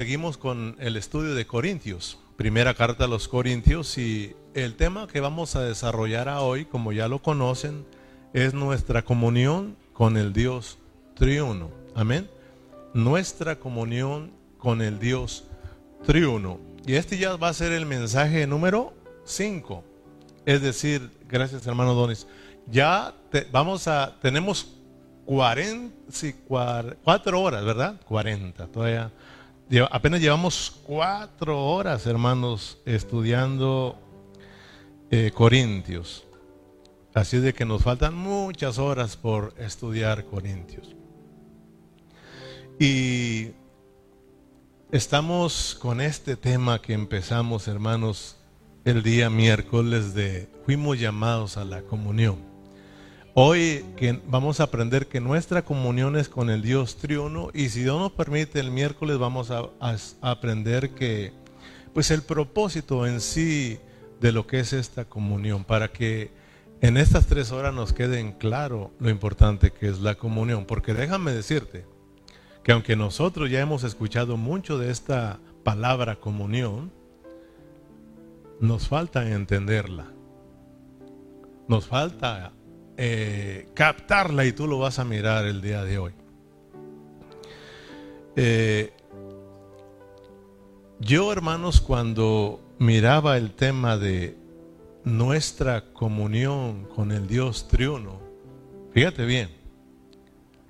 Seguimos con el estudio de Corintios, primera carta a los Corintios y el tema que vamos a desarrollar hoy, como ya lo conocen, es nuestra comunión con el Dios triuno. Amén. Nuestra comunión con el Dios triuno. Y este ya va a ser el mensaje número 5. Es decir, gracias hermano Donis, ya vamos a, tenemos 40, sí, 4 horas, ¿verdad? 40, todavía apenas llevamos cuatro horas, hermanos, estudiando eh, Corintios. Así de que nos faltan muchas horas por estudiar Corintios. Y estamos con este tema que empezamos, hermanos, el día miércoles de fuimos llamados a la comunión. Hoy vamos a aprender que nuestra comunión es con el Dios triuno y si Dios nos permite el miércoles vamos a, aprender que pues el propósito en sí de lo que es esta comunión para que en estas tres horas nos quede en claro lo importante que es la comunión. Porque déjame decirte que aunque nosotros ya hemos escuchado mucho de esta palabra comunión nos falta entenderla. Nos falta eh, captarla y tú lo vas a mirar el día de hoy. Eh, yo, hermanos, cuando miraba el tema de nuestra comunión con el Dios triuno, fíjate bien,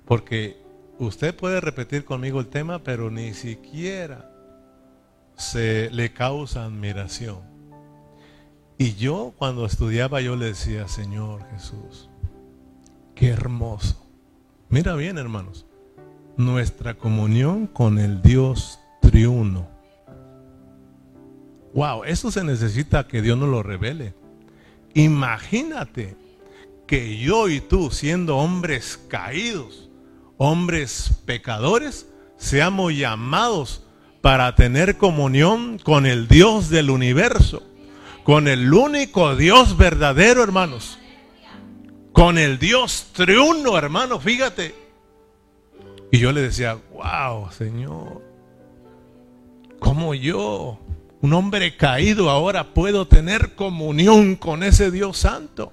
porque usted puede repetir conmigo el tema, pero ni siquiera se le causa admiración. Y yo cuando estudiaba yo le decía, Señor Jesús, Qué hermoso. Mira bien, hermanos. Nuestra comunión con el Dios triuno. Wow, eso se necesita que Dios nos lo revele. Imagínate que yo y tú, siendo hombres caídos, hombres pecadores, seamos llamados para tener comunión con el Dios del universo, con el único Dios verdadero, hermanos con el Dios triuno, hermano, fíjate. Y yo le decía, wow, Señor, ¿cómo yo, un hombre caído, ahora puedo tener comunión con ese Dios santo?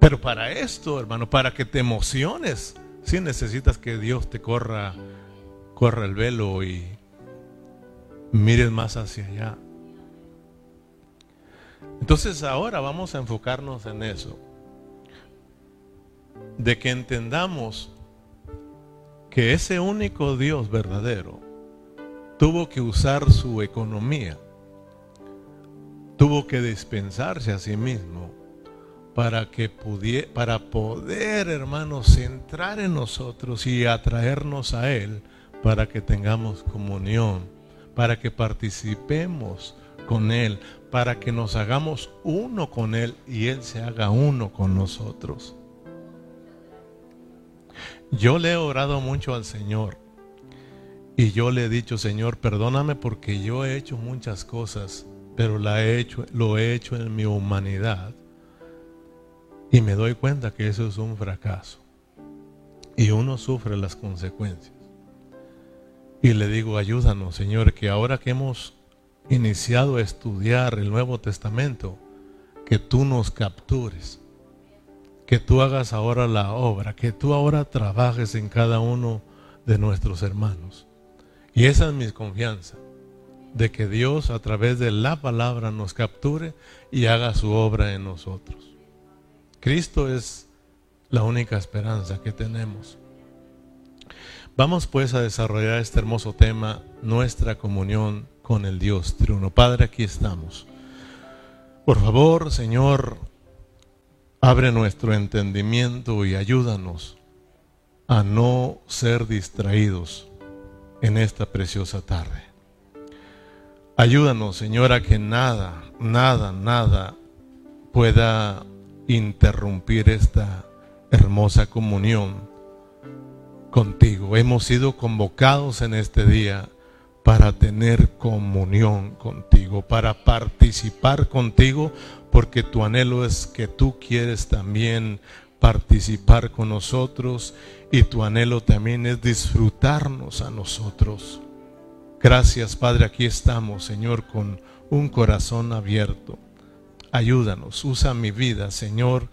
Pero para esto, hermano, para que te emociones, sí necesitas que Dios te corra, corra el velo y mires más hacia allá. Entonces ahora vamos a enfocarnos en eso. De que entendamos que ese único Dios verdadero tuvo que usar su economía, tuvo que dispensarse a sí mismo para que pudiera, para poder, hermanos, entrar en nosotros y atraernos a Él para que tengamos comunión, para que participemos con Él, para que nos hagamos uno con Él y Él se haga uno con nosotros. Yo le he orado mucho al Señor y yo le he dicho, Señor, perdóname porque yo he hecho muchas cosas, pero la he hecho, lo he hecho en mi humanidad y me doy cuenta que eso es un fracaso y uno sufre las consecuencias. Y le digo, ayúdanos, Señor, que ahora que hemos iniciado a estudiar el Nuevo Testamento, que tú nos captures, que tú hagas ahora la obra, que tú ahora trabajes en cada uno de nuestros hermanos. Y esa es mi confianza, de que Dios a través de la palabra nos capture y haga su obra en nosotros. Cristo es la única esperanza que tenemos. Vamos pues a desarrollar este hermoso tema, nuestra comunión con el Dios triuno. Padre, aquí estamos. Por favor, Señor, abre nuestro entendimiento y ayúdanos a no ser distraídos en esta preciosa tarde. Ayúdanos, Señor, a que nada, nada, nada pueda interrumpir esta hermosa comunión contigo. Hemos sido convocados en este día para tener comunión contigo, para participar contigo, porque tu anhelo es que tú quieres también participar con nosotros y tu anhelo también es disfrutarnos a nosotros. Gracias Padre, aquí estamos Señor con un corazón abierto. Ayúdanos, usa mi vida Señor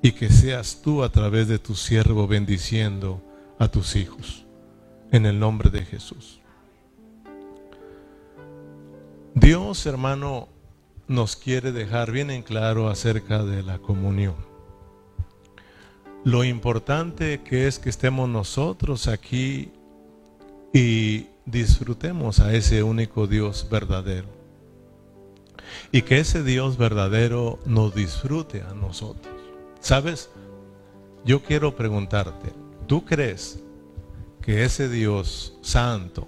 y que seas tú a través de tu siervo bendiciendo a tus hijos. En el nombre de Jesús. Dios, hermano, nos quiere dejar bien en claro acerca de la comunión. Lo importante que es que estemos nosotros aquí y disfrutemos a ese único Dios verdadero. Y que ese Dios verdadero nos disfrute a nosotros. ¿Sabes? Yo quiero preguntarte, ¿tú crees que ese Dios santo,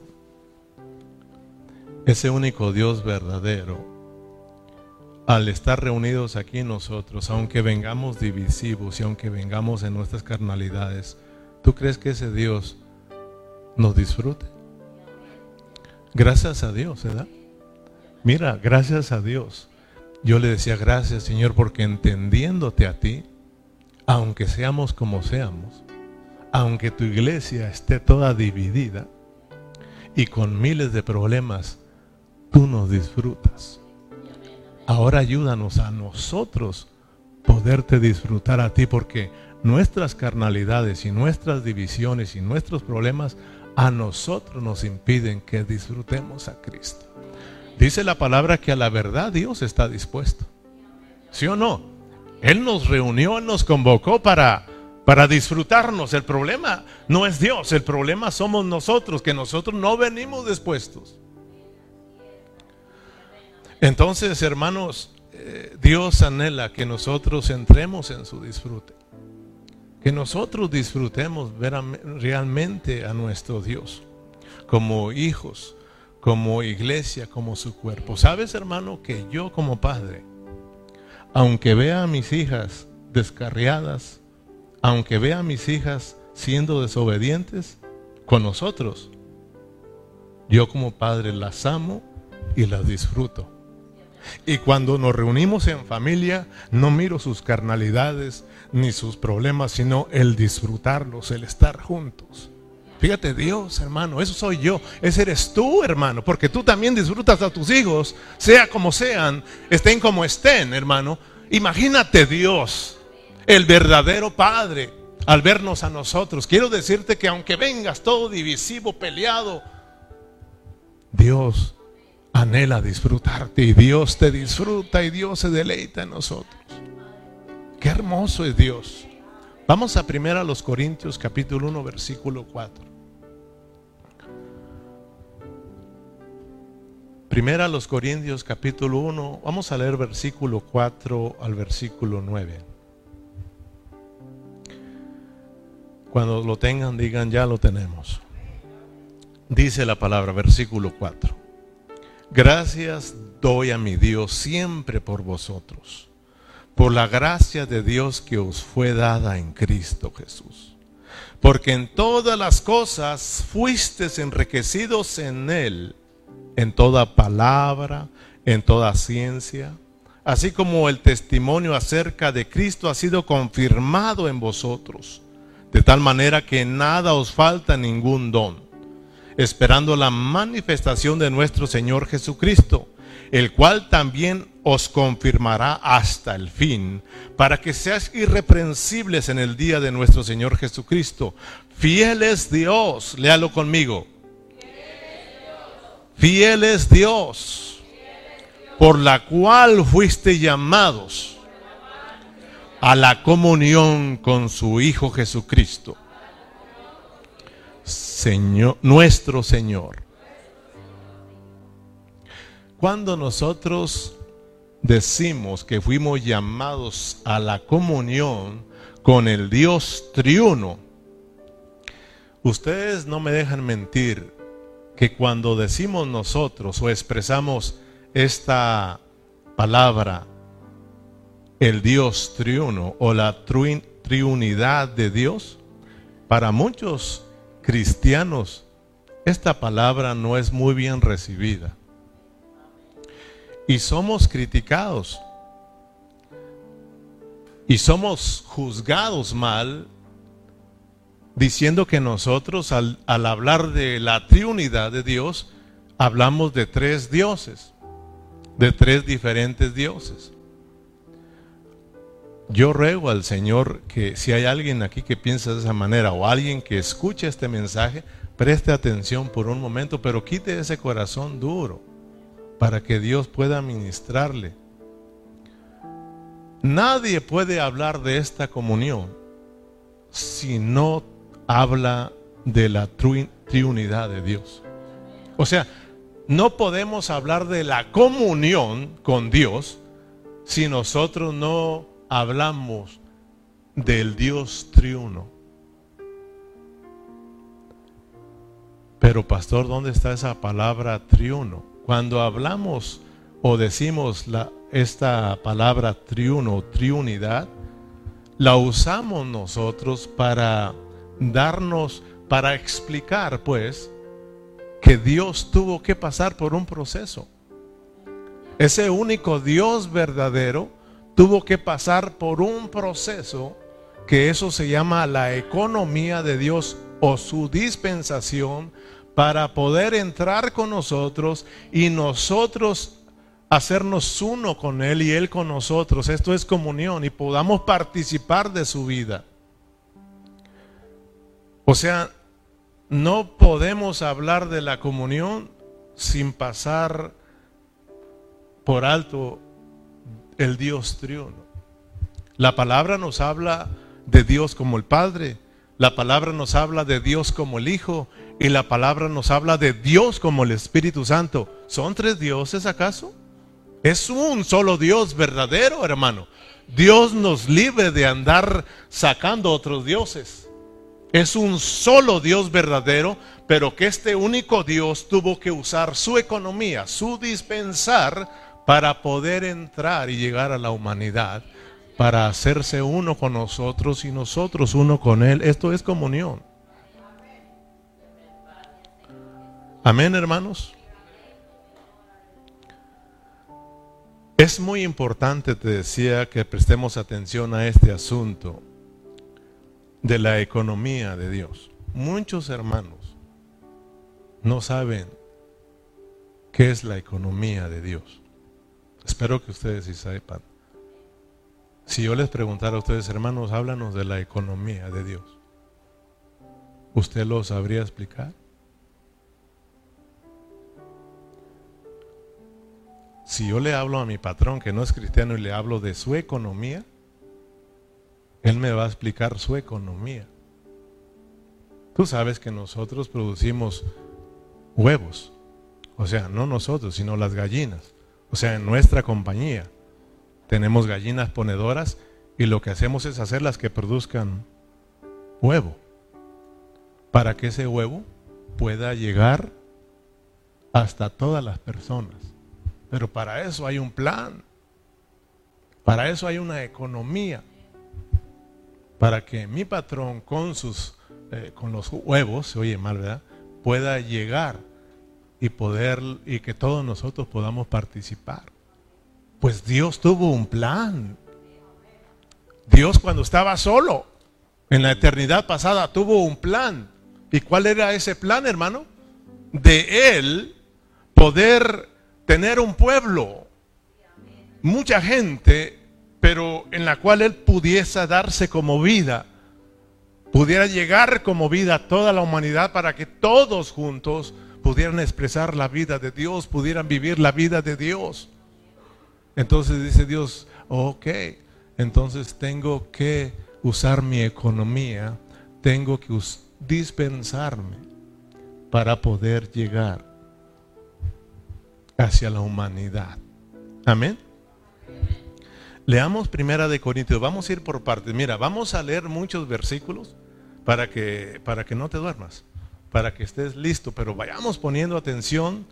ese único Dios verdadero, al estar reunidos aquí nosotros, aunque vengamos divisivos y aunque vengamos en nuestras carnalidades, ¿tú crees que ese Dios nos disfrute? Gracias a Dios, ¿verdad? Mira, gracias a Dios. Yo le decía gracias, Señor, porque entendiéndote a ti, aunque seamos como seamos, aunque tu iglesia esté toda dividida y con miles de problemas, tú nos disfrutas. Ahora ayúdanos a nosotros poderte disfrutar a ti porque nuestras carnalidades y nuestras divisiones y nuestros problemas a nosotros nos impiden que disfrutemos a Cristo. Dice la palabra que a la verdad Dios está dispuesto. ¿Sí o no? Él nos reunió, nos convocó para, para disfrutarnos. El problema no es Dios, el problema somos nosotros, que nosotros no venimos dispuestos. Entonces, hermanos, eh, Dios anhela que nosotros entremos en su disfrute. Que nosotros disfrutemos realmente a nuestro Dios, como hijos, como iglesia, como su cuerpo. ¿Sabes, hermano, que yo como padre, aunque vea a mis hijas descarriadas, aunque vea a mis hijas siendo desobedientes con nosotros, yo como padre las amo y las disfruto. Y cuando nos reunimos en familia, no miro sus carnalidades ni sus problemas, sino el disfrutarlos, el estar juntos. Fíjate, Dios, hermano, eso soy yo. Ese eres tú, hermano, porque tú también disfrutas a tus hijos, sea como sean, estén como estén, hermano. Imagínate Dios, el verdadero Padre, al vernos a nosotros. Quiero decirte que aunque vengas todo divisivo, peleado, Dios anhela disfrutarte y Dios te disfruta y Dios se deleita en nosotros. Qué hermoso es Dios. Vamos a primero a los Corintios capítulo 1 versículo 4. Primera a los Corintios capítulo 1, vamos a leer versículo 4 al versículo 9. Cuando lo tengan, digan, ya lo tenemos. Dice la palabra, versículo 4. Gracias doy a mi Dios siempre por vosotros, por la gracia de Dios que os fue dada en Cristo Jesús. Porque en todas las cosas fuisteis enriquecidos en Él en toda palabra, en toda ciencia, así como el testimonio acerca de Cristo ha sido confirmado en vosotros, de tal manera que nada os falta ningún don, esperando la manifestación de nuestro Señor Jesucristo, el cual también os confirmará hasta el fin, para que seáis irreprensibles en el día de nuestro Señor Jesucristo. Fiel es Dios, léalo conmigo. Fiel es Dios, por la cual fuiste llamados a la comunión con su Hijo Jesucristo, Señor, nuestro Señor. Cuando nosotros decimos que fuimos llamados a la comunión con el Dios triuno, ustedes no me dejan mentir, que cuando decimos nosotros o expresamos esta palabra, el Dios triuno o la triunidad de Dios, para muchos cristianos esta palabra no es muy bien recibida. Y somos criticados. Y somos juzgados mal diciendo que nosotros al, al hablar de la triunidad de Dios, hablamos de tres dioses, de tres diferentes dioses. Yo ruego al Señor que si hay alguien aquí que piensa de esa manera o alguien que escuche este mensaje, preste atención por un momento, pero quite ese corazón duro para que Dios pueda ministrarle. Nadie puede hablar de esta comunión si no habla de la triunidad de Dios. O sea, no podemos hablar de la comunión con Dios si nosotros no hablamos del Dios triuno. Pero pastor, ¿dónde está esa palabra triuno? Cuando hablamos o decimos esta palabra triuno, triunidad, la usamos nosotros para darnos, para explicar pues que Dios tuvo que pasar por un proceso. Ese único Dios verdadero tuvo que pasar por un proceso que eso se llama la economía de Dios o su dispensación para poder entrar con nosotros y nosotros hacernos uno con Él y Él con nosotros. Esto es comunión y podamos participar de su vida. O sea, no podemos hablar de la comunión sin pasar por alto el Dios triuno. La palabra nos habla de Dios como el Padre, la palabra nos habla de Dios como el Hijo y la palabra nos habla de Dios como el Espíritu Santo. ¿Son tres dioses acaso? Es un solo Dios verdadero, hermano. Dios nos libre de andar sacando otros dioses. Es un solo Dios verdadero, pero que este único Dios tuvo que usar su economía, su dispensar para poder entrar y llegar a la humanidad, para hacerse uno con nosotros y nosotros uno con Él. Esto es comunión. Amén, hermanos. Es muy importante, te decía, que prestemos atención a este asunto de la economía de Dios. Muchos hermanos no saben qué es la economía de Dios. Espero que ustedes sí sepan. Si yo les preguntara a ustedes, hermanos, háblanos de la economía de Dios, ¿usted lo sabría explicar? Si yo le hablo a mi patrón que no es cristiano y le hablo de su economía, él me va a explicar su economía. Tú sabes que nosotros producimos huevos. O sea, no nosotros, sino las gallinas. O sea, en nuestra compañía tenemos gallinas ponedoras y lo que hacemos es hacerlas que produzcan huevo. Para que ese huevo pueda llegar hasta todas las personas. Pero para eso hay un plan. Para eso hay una economía. Para que mi patrón con sus eh, con los huevos, se oye mal, ¿verdad? Pueda llegar y poder y que todos nosotros podamos participar. Pues Dios tuvo un plan. Dios cuando estaba solo en la eternidad pasada tuvo un plan. ¿Y cuál era ese plan, hermano? De él poder tener un pueblo, mucha gente, pero en la cual él pudiese darse como vida, pudiera llegar como vida a toda la humanidad para que todos juntos pudieran expresar la vida de Dios, pudieran vivir la vida de Dios. Entonces dice Dios, ok, entonces tengo que usar mi economía, tengo que dispensarme para poder llegar hacia la humanidad. Amén. Leamos primera de Corintios, vamos a ir por partes. Mira, vamos a leer muchos versículos para que, para que no te duermas para que estés listo, pero vayamos poniendo atención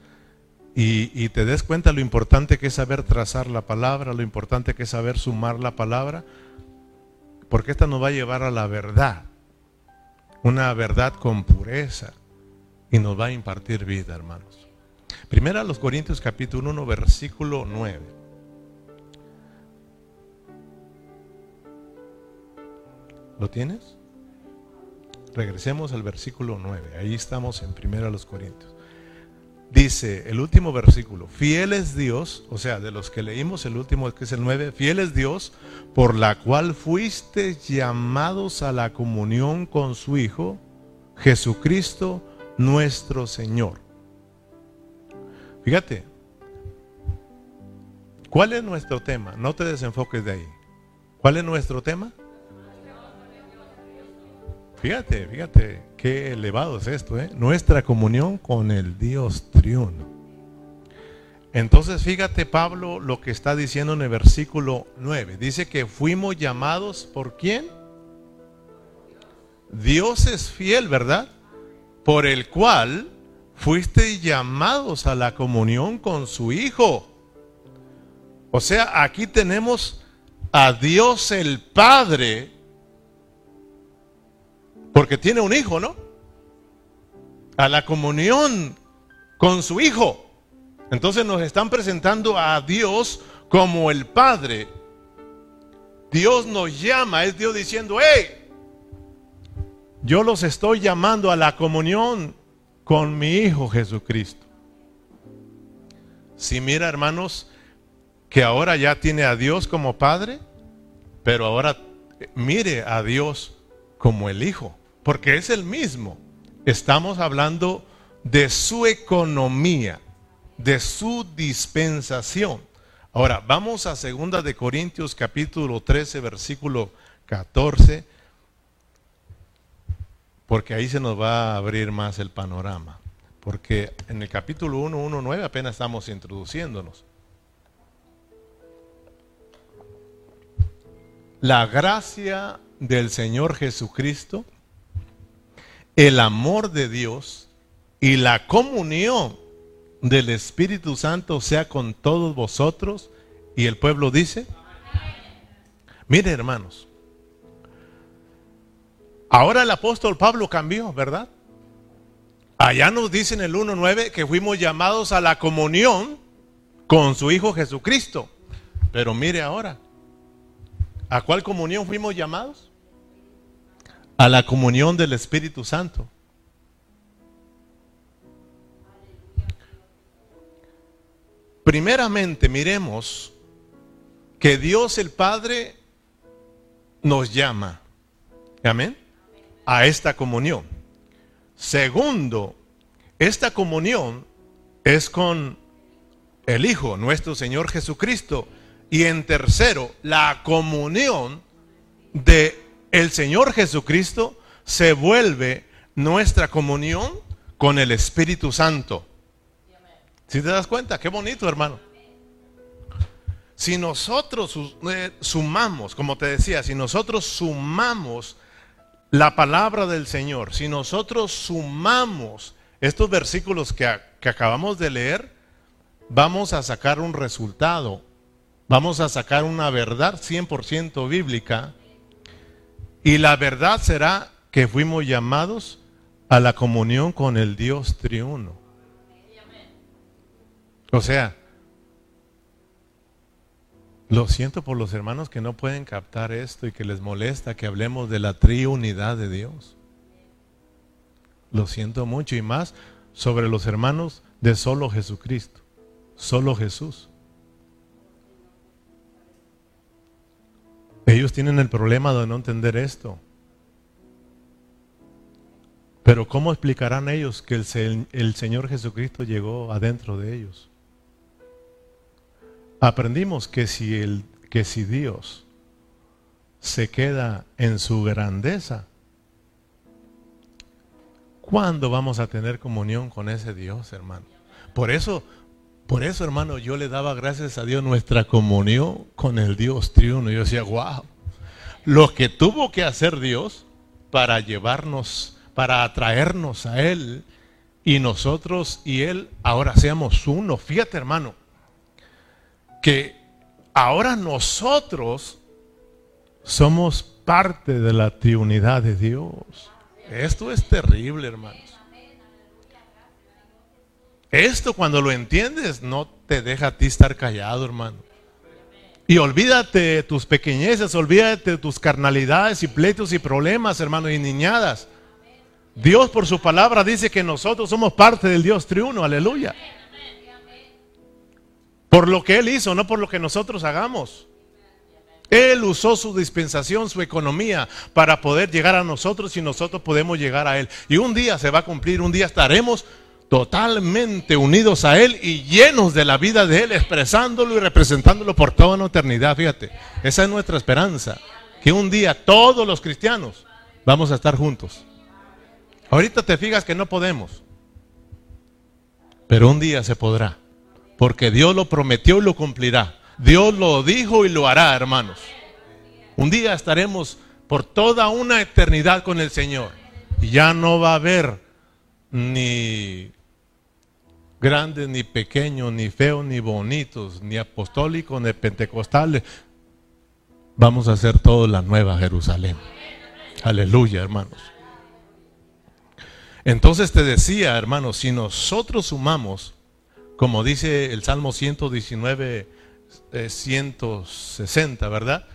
y, te des cuenta lo importante que es saber trazar la palabra, lo importante que es saber sumar la palabra, porque esta nos va a llevar a la verdad, una verdad con pureza y nos va a impartir vida, hermanos. Primera los Corintios capítulo 1, versículo 9. ¿Lo tienes? Regresemos al versículo 9. Ahí estamos en primero los Corintios. Dice el último versículo, fiel es Dios, o sea, de los que leímos el último que es el 9, fiel es Dios por la cual fuiste llamados a la comunión con su Hijo, Jesucristo nuestro Señor. Fíjate, ¿cuál es nuestro tema? No te desenfoques de ahí. ¿Cuál es nuestro tema? Fíjate, fíjate qué elevado es esto, ¿eh? Nuestra comunión con el Dios triuno. Entonces fíjate Pablo lo que está diciendo en el versículo 9. Dice que fuimos llamados por quién? Dios es fiel, ¿verdad? Por el cual fuiste llamados a la comunión con su Hijo. O sea, aquí tenemos a Dios el Padre porque tiene un hijo, ¿no? A la comunión con su hijo. Entonces nos están presentando a Dios como el Padre. Dios nos llama, es Dios diciendo, hey, yo los estoy llamando a la comunión con mi Hijo Jesucristo. Si mira, hermanos, que ahora ya tiene a Dios como Padre, pero ahora mire a Dios como el Hijo porque es el mismo. Estamos hablando de su economía, de su dispensación. Ahora, vamos a 2 de Corintios capítulo 13, versículo 14, porque ahí se nos va a abrir más el panorama. Porque en el capítulo 1, 1, 9 apenas estamos introduciéndonos. La gracia del Señor Jesucristo el amor de Dios y la comunión del Espíritu Santo sea con todos vosotros. Y el pueblo dice, mire hermanos, ahora el apóstol Pablo cambió, ¿verdad? Allá nos dice en el 1.9 que fuimos llamados a la comunión con su Hijo Jesucristo. Pero mire ahora, ¿a cuál comunión fuimos llamados? A la comunión del Espíritu Santo. Primeramente, miremos que Dios el Padre nos llama, amén, a esta comunión. Segundo, esta comunión es con el Hijo, nuestro Señor Jesucristo. Y en tercero, la comunión de el Señor Jesucristo se vuelve nuestra comunión con el Espíritu Santo. Si te das cuenta, qué bonito, hermano. Si nosotros eh, sumamos, como te decía, si nosotros sumamos la palabra del Señor, si nosotros sumamos estos versículos que, que acabamos de leer, vamos a sacar un resultado, vamos a sacar una verdad 100% bíblica y la verdad será que fuimos llamados a la comunión con el Dios triuno. O sea, lo siento por los hermanos que no pueden captar esto y que les molesta que hablemos de la triunidad de Dios. Lo siento mucho y más sobre los hermanos de solo Jesucristo, solo Jesús. Ellos tienen el problema de no entender esto. Pero ¿cómo explicarán ellos que el, Señor Jesucristo llegó adentro de ellos? Aprendimos que si, que si Dios se queda en su grandeza, ¿cuándo vamos a tener comunión con ese Dios, hermano? Por eso por eso, hermano, yo le daba gracias a Dios nuestra comunión con el Dios triuno. Yo decía, wow, lo que tuvo que hacer Dios para llevarnos, para atraernos a Él y nosotros y Él ahora seamos uno. Fíjate, hermano, que ahora nosotros somos parte de la triunidad de Dios. Esto es terrible, hermano. Esto cuando lo entiendes no te deja a ti estar callado, hermano. Y olvídate de tus pequeñeces, olvídate de tus carnalidades y pleitos y problemas, hermanos, y niñadas. Dios por su palabra dice que nosotros somos parte del Dios triuno, aleluya. Por lo que Él hizo, no por lo que nosotros hagamos. Él usó su dispensación, su economía, para poder llegar a nosotros y nosotros podemos llegar a Él. Y un día se va a cumplir, un día estaremos totalmente unidos a Él y llenos de la vida de Él, expresándolo y representándolo por toda una eternidad. Fíjate, esa es nuestra esperanza, que un día todos los cristianos vamos a estar juntos. Ahorita te fijas que no podemos, pero un día se podrá, porque Dios lo prometió y lo cumplirá. Dios lo dijo y lo hará, hermanos. Un día estaremos por toda una eternidad con el Señor y ya no va a haber ni grandes, ni pequeños, ni feos, ni bonitos, ni apostólicos, ni pentecostales. Vamos a hacer todo la nueva Jerusalén. Aleluya, hermanos. Entonces te decía, hermanos, si nosotros sumamos, como dice el Salmo 119, 160, ¿verdad?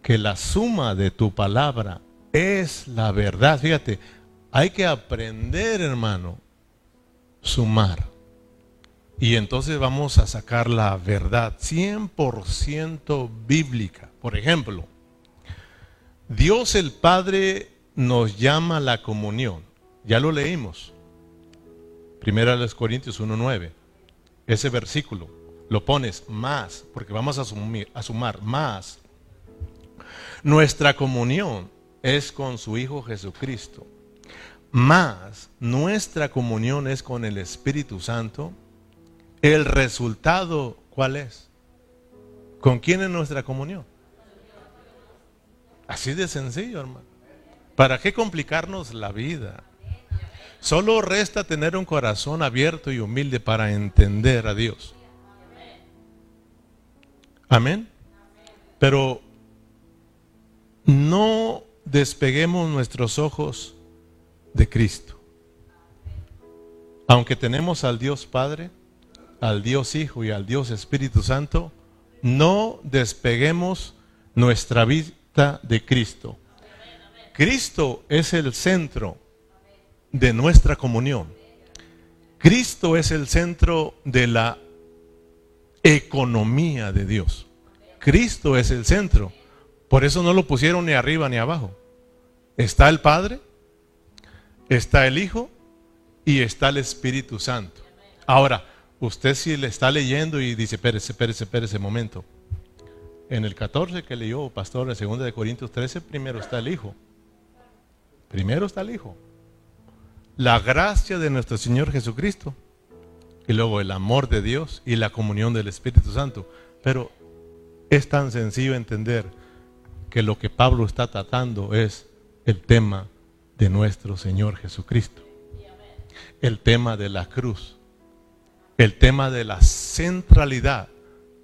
Que la suma de tu palabra es la verdad. Fíjate, hay que aprender, hermano, sumar. Y entonces vamos a sacar la verdad 100% bíblica. Por ejemplo, Dios el Padre nos llama a la comunión. Ya lo leímos. Primera de los Corintios 1.9. Ese versículo lo pones más, porque vamos a, a sumar más. Nuestra comunión es con su Hijo Jesucristo. Más nuestra comunión es con el Espíritu Santo el resultado, ¿cuál es? ¿Con quién es nuestra comunión? Así de sencillo, hermano. ¿Para qué complicarnos la vida? Solo resta tener un corazón abierto y humilde para entender a Dios. Amén. Pero no despeguemos nuestros ojos de Cristo. Aunque tenemos al Dios Padre, al Dios Hijo y al Dios Espíritu Santo, no despeguemos nuestra vista de Cristo. Cristo es el centro de nuestra comunión. Cristo es el centro de la economía de Dios. Cristo es el centro. Por eso no lo pusieron ni arriba ni abajo. Está el Padre, está el Hijo y está el Espíritu Santo. Ahora, usted si le está leyendo y dice, espérese, espérese, espérese, momento. En el 14 que leyó, pastor, en 2 de Corintios 13, primero está el Hijo. Primero está el Hijo. La gracia de nuestro Señor Jesucristo. Y luego el amor de Dios y la comunión del Espíritu Santo. Pero es tan sencillo entender que lo que Pablo está tratando es el tema de nuestro Señor Jesucristo. El tema de la cruz el tema de la centralidad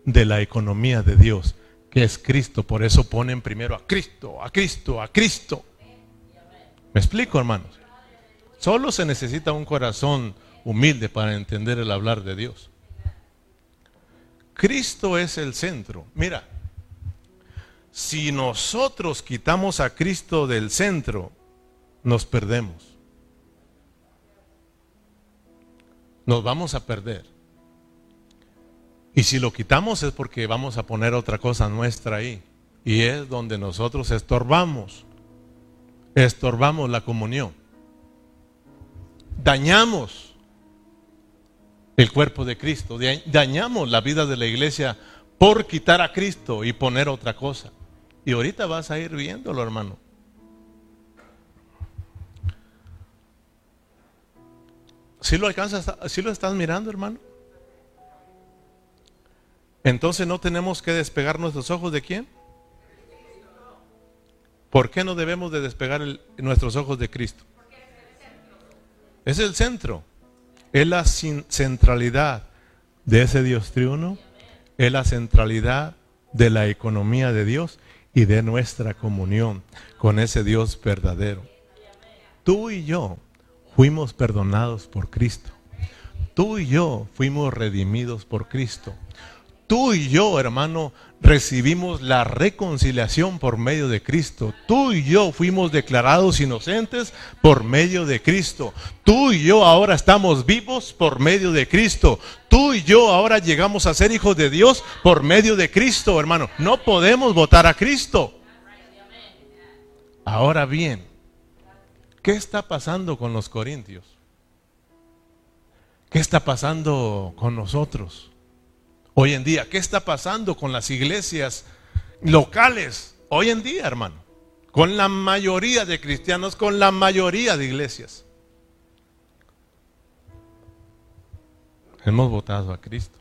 de la economía de Dios, que es Cristo. Por eso ponen primero a Cristo, a Cristo, a Cristo. ¿Me explico, hermanos? Solo se necesita un corazón humilde para entender el hablar de Dios. Cristo es el centro. Mira, si nosotros quitamos a Cristo del centro, nos perdemos. Nos vamos a perder. Y si lo quitamos es porque vamos a poner otra cosa nuestra ahí. Y es donde nosotros estorbamos. Estorbamos la comunión. Dañamos el cuerpo de Cristo. Dañamos la vida de la iglesia por quitar a Cristo y poner otra cosa. Y ahorita vas a ir viéndolo, hermano. ¿Sí lo alcanzas? ¿Sí lo estás mirando, hermano? Entonces no tenemos que despegar nuestros ojos de quién? ¿Por qué no debemos de despegar nuestros ojos de Cristo? Es el centro. Es la centralidad de ese Dios triuno. Es la centralidad de la economía de Dios y de nuestra comunión con ese Dios verdadero. Tú y yo fuimos perdonados por Cristo. Tú y yo fuimos redimidos por Cristo. tú y yo, hermano, recibimos la reconciliación por medio de Cristo. Tú y yo fuimos declarados inocentes por medio de Cristo. Tú y yo ahora estamos vivos por medio de Cristo. Tú y yo ahora llegamos a ser hijos de Dios por medio de Cristo, hermano. No podemos votar a Cristo. Ahora bien, ¿qué está pasando con los corintios? ¿Qué está pasando con nosotros? Hoy en día, ¿qué está pasando con las iglesias locales? Hoy en día, hermano, con la mayoría de cristianos, con la mayoría de iglesias. Hemos votado a Cristo.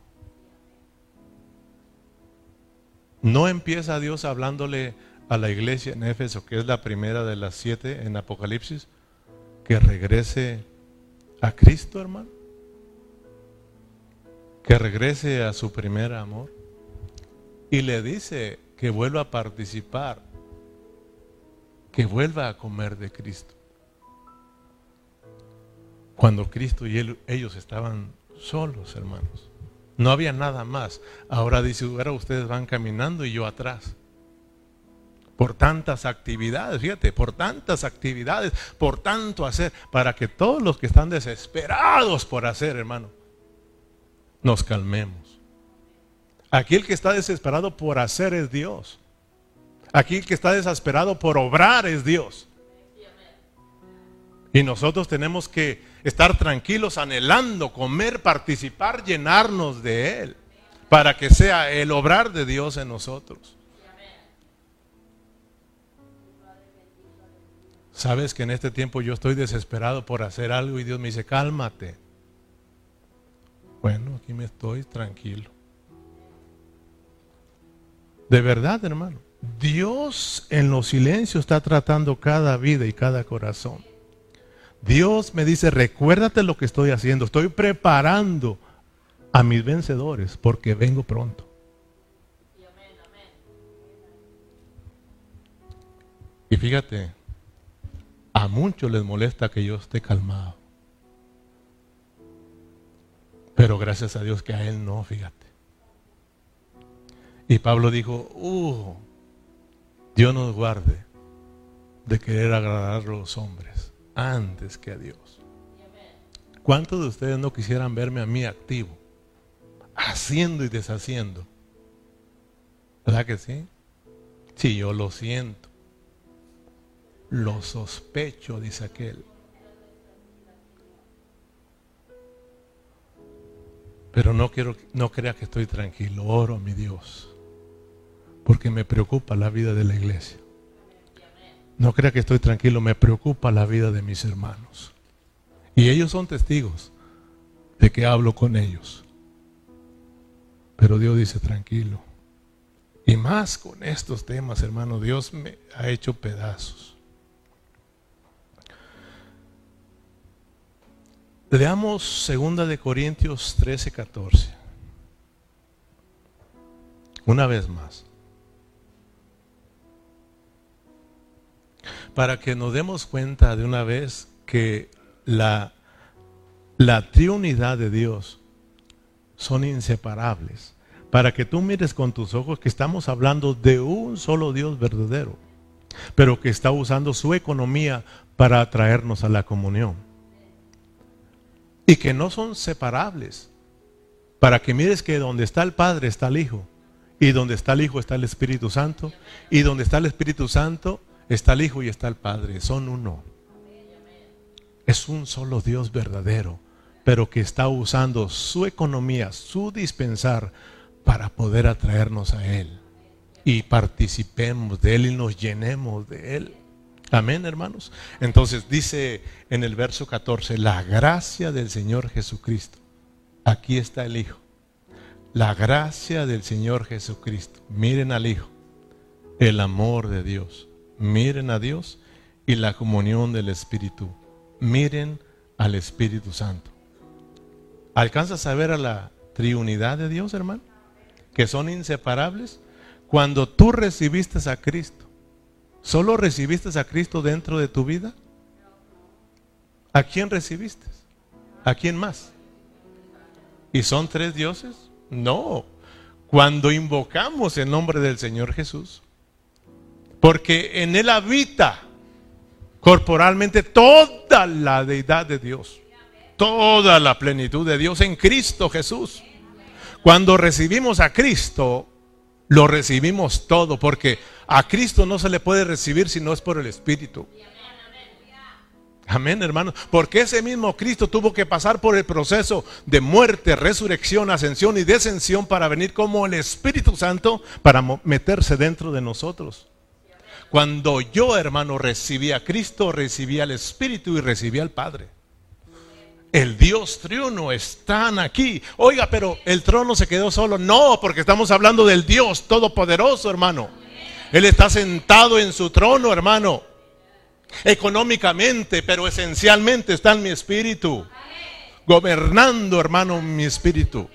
No empieza Dios hablándole a la iglesia en Éfeso, que es la primera de las siete en Apocalipsis, que regrese a Cristo, hermano que regrese a su primer amor y le dice que vuelva a participar, que vuelva a comer de Cristo. Cuando Cristo y ellos estaban solos, hermanos. No había nada más. Ahora dice, ahora ustedes van caminando y yo atrás. Por tantas actividades, fíjate, por tantas actividades, por tanto hacer, para que todos los que están desesperados por hacer, hermano, nos calmemos. Aquí el que está desesperado por hacer es Dios. Aquí el que está desesperado por obrar es Dios. Y nosotros tenemos que estar tranquilos, anhelando, comer, participar, llenarnos de Él, para que sea el obrar de Dios en nosotros. Sabes que en este tiempo yo estoy desesperado por hacer algo y Dios me dice, cálmate. Bueno, aquí me estoy tranquilo. De verdad, hermano. Dios en los silencios está tratando cada vida y cada corazón. Dios me dice, recuérdate lo que estoy haciendo. Estoy preparando a mis vencedores porque vengo pronto. Y fíjate, a muchos les molesta que yo esté calmado. Pero gracias a Dios que a él no, fíjate. Y Pablo dijo, uh, Dios nos guarde de querer agradar a los hombres antes que a Dios. ¿Cuántos de ustedes no quisieran verme a mí activo, haciendo y deshaciendo? ¿Verdad que sí? Sí, yo lo siento. Lo sospecho, dice aquel. Pero no quiero, no crea que estoy tranquilo. Oro a mi Dios. Porque me preocupa la vida de la iglesia. No crea que estoy tranquilo, me preocupa la vida de mis hermanos. Y ellos son testigos de que hablo con ellos. Pero Dios dice, tranquilo. Y más con estos temas, hermano, Dios me ha hecho pedazos. Leamos segunda de Corintios 13, 14. Una vez más. Para que nos demos cuenta de una vez que la, la triunidad de Dios son inseparables. Para que tú mires con tus ojos que estamos hablando de un solo Dios verdadero, pero que está usando su economía para atraernos a la comunión y que no son separables. Para que mires que donde está el Padre está el Hijo, y donde está el Hijo está el Espíritu Santo, y donde está el Espíritu Santo está el Hijo y está el Padre. Son uno. Es un solo Dios verdadero, pero que está usando su economía, su dispensar, para poder atraernos a Él. Y participemos de Él y nos llenemos de Él. Amén, hermanos. Entonces dice en el verso 14, la gracia del Señor Jesucristo. Aquí está el Hijo. La gracia del Señor Jesucristo. Miren al Hijo. El amor de Dios. Miren a Dios y la comunión del Espíritu. Miren al Espíritu Santo. ¿Alcanzas a ver a la triunidad de Dios, hermano? Que son inseparables. Cuando tú recibiste a Cristo, ¿Solo recibiste a Cristo dentro de tu vida? ¿A quién recibiste? ¿A quién más? ¿Y son tres dioses? No. cuando invocamos el nombre del Señor Jesús. Porque en Él habita corporalmente toda la deidad de Dios. Toda la plenitud de Dios en Cristo Jesús. Cuando recibimos a Cristo, lo recibimos todo, porque a Cristo no se le puede recibir si no es por el Espíritu. Amén, hermanos. Porque ese mismo Cristo tuvo que pasar por el proceso de muerte, resurrección, ascensión y descensión para venir como el Espíritu Santo para meterse dentro de nosotros. Cuando yo, hermano, recibí a Cristo, recibí al Espíritu y recibí al Padre. El Dios triuno están aquí. Oiga, pero el trono se quedó solo. No, porque estamos hablando del Dios todopoderoso, hermano. Él está sentado en su trono, hermano económicamente, pero esencialmente está en mi espíritu. Gobernando, hermano, mi espíritu.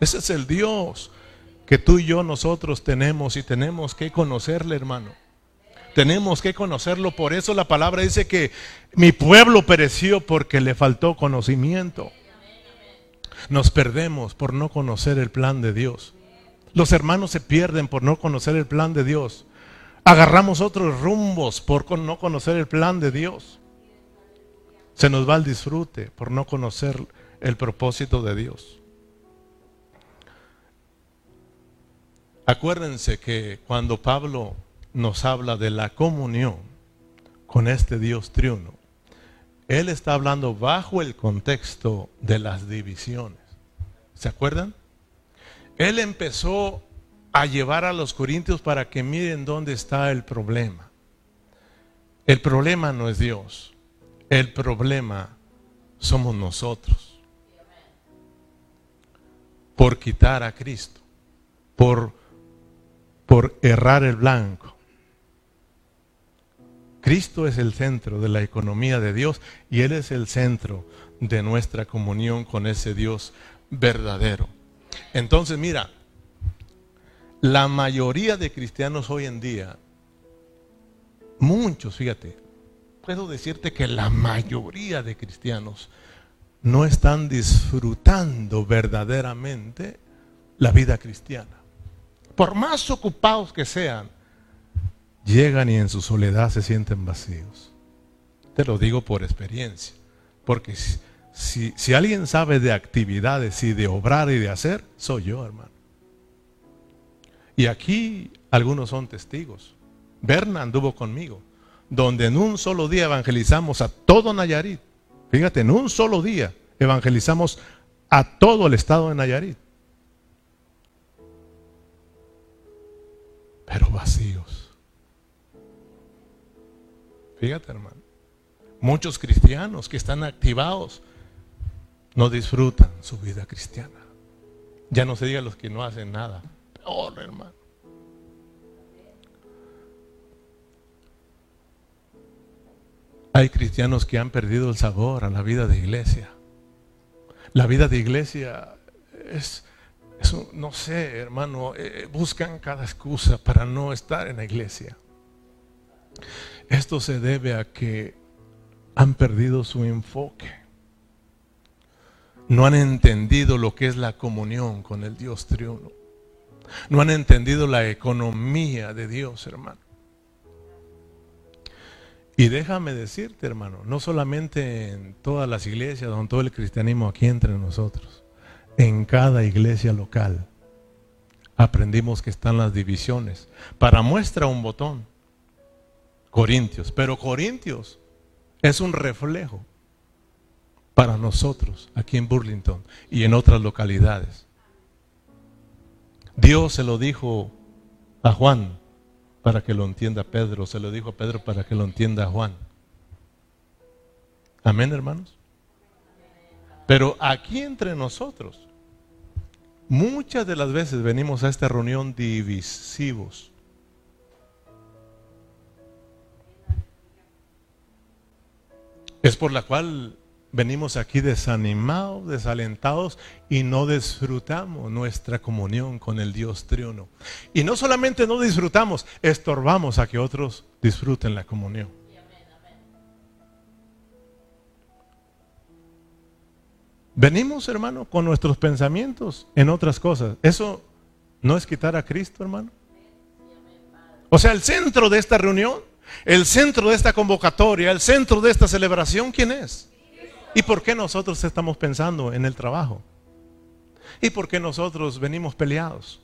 Ese es el Dios que tú y yo nosotros tenemos y tenemos que conocerle, hermano. Tenemos que conocerlo. Por eso la palabra dice que mi pueblo pereció porque le faltó conocimiento. Nos perdemos por no conocer el plan de Dios. Los hermanos se pierden por no conocer el plan de Dios agarramos otros rumbos por no conocer el plan de Dios. Se nos va el disfrute por no conocer el propósito de Dios. Acuérdense que cuando Pablo nos habla de la comunión con este Dios triuno, él está hablando bajo el contexto de las divisiones. ¿Se acuerdan? Él empezó a llevar a los corintios para que miren dónde está el problema. El problema no es Dios, el problema somos nosotros. Por quitar a Cristo, por, por errar el blanco. Cristo es el centro de la economía de Dios y Él es el centro de nuestra comunión con ese Dios verdadero. Entonces, mira, la mayoría de cristianos hoy en día, muchos, fíjate, puedo decirte que la mayoría de cristianos no están disfrutando verdaderamente la vida cristiana. Por más ocupados que sean, llegan y en su soledad se sienten vacíos. Te lo digo por experiencia, porque si, si, alguien sabe de actividades y de obrar y de hacer, soy yo, hermano. Y aquí algunos son testigos. Berna anduvo conmigo, donde en un solo día evangelizamos a todo Nayarit. Fíjate, en un solo día evangelizamos a todo el estado de Nayarit. Pero vacíos. Fíjate, hermano. Muchos cristianos que están activados no disfrutan su vida cristiana. Ya no se diga los que no hacen nada hermano. Hay cristianos que han perdido el sabor a la vida de iglesia. La vida de iglesia es, no sé, hermano, eh, buscan cada excusa para no estar en la iglesia. Esto se debe a que han perdido su enfoque. No han entendido lo que es la comunión con el Dios triuno. No han entendido la economía de Dios, hermano. Y déjame decirte, hermano, no solamente en todas las iglesias, en todo el cristianismo aquí entre nosotros, en cada iglesia local aprendimos que están las divisiones. Para muestra un botón, Corintios, pero Corintios es un reflejo para nosotros aquí en Burlington y en otras localidades. Dios se lo dijo a Juan para que lo entienda Pedro, se lo dijo a Pedro para que lo entienda Juan. Amén, hermanos. Pero aquí entre nosotros, muchas de las veces venimos a esta reunión divisivos. Es por la cual venimos aquí desanimados, desalentados y no disfrutamos nuestra comunión con el Dios triuno. Y no solamente no disfrutamos, estorbamos a que otros disfruten la comunión. Venimos, hermano, con nuestros pensamientos en otras cosas. Eso ¿No es quitar a Cristo, hermano? O sea, el centro de esta reunión, el centro de esta convocatoria, el centro de esta celebración, ¿quién es? ¿Y por qué nosotros estamos pensando en el trabajo? ¿Y por qué nosotros venimos peleados?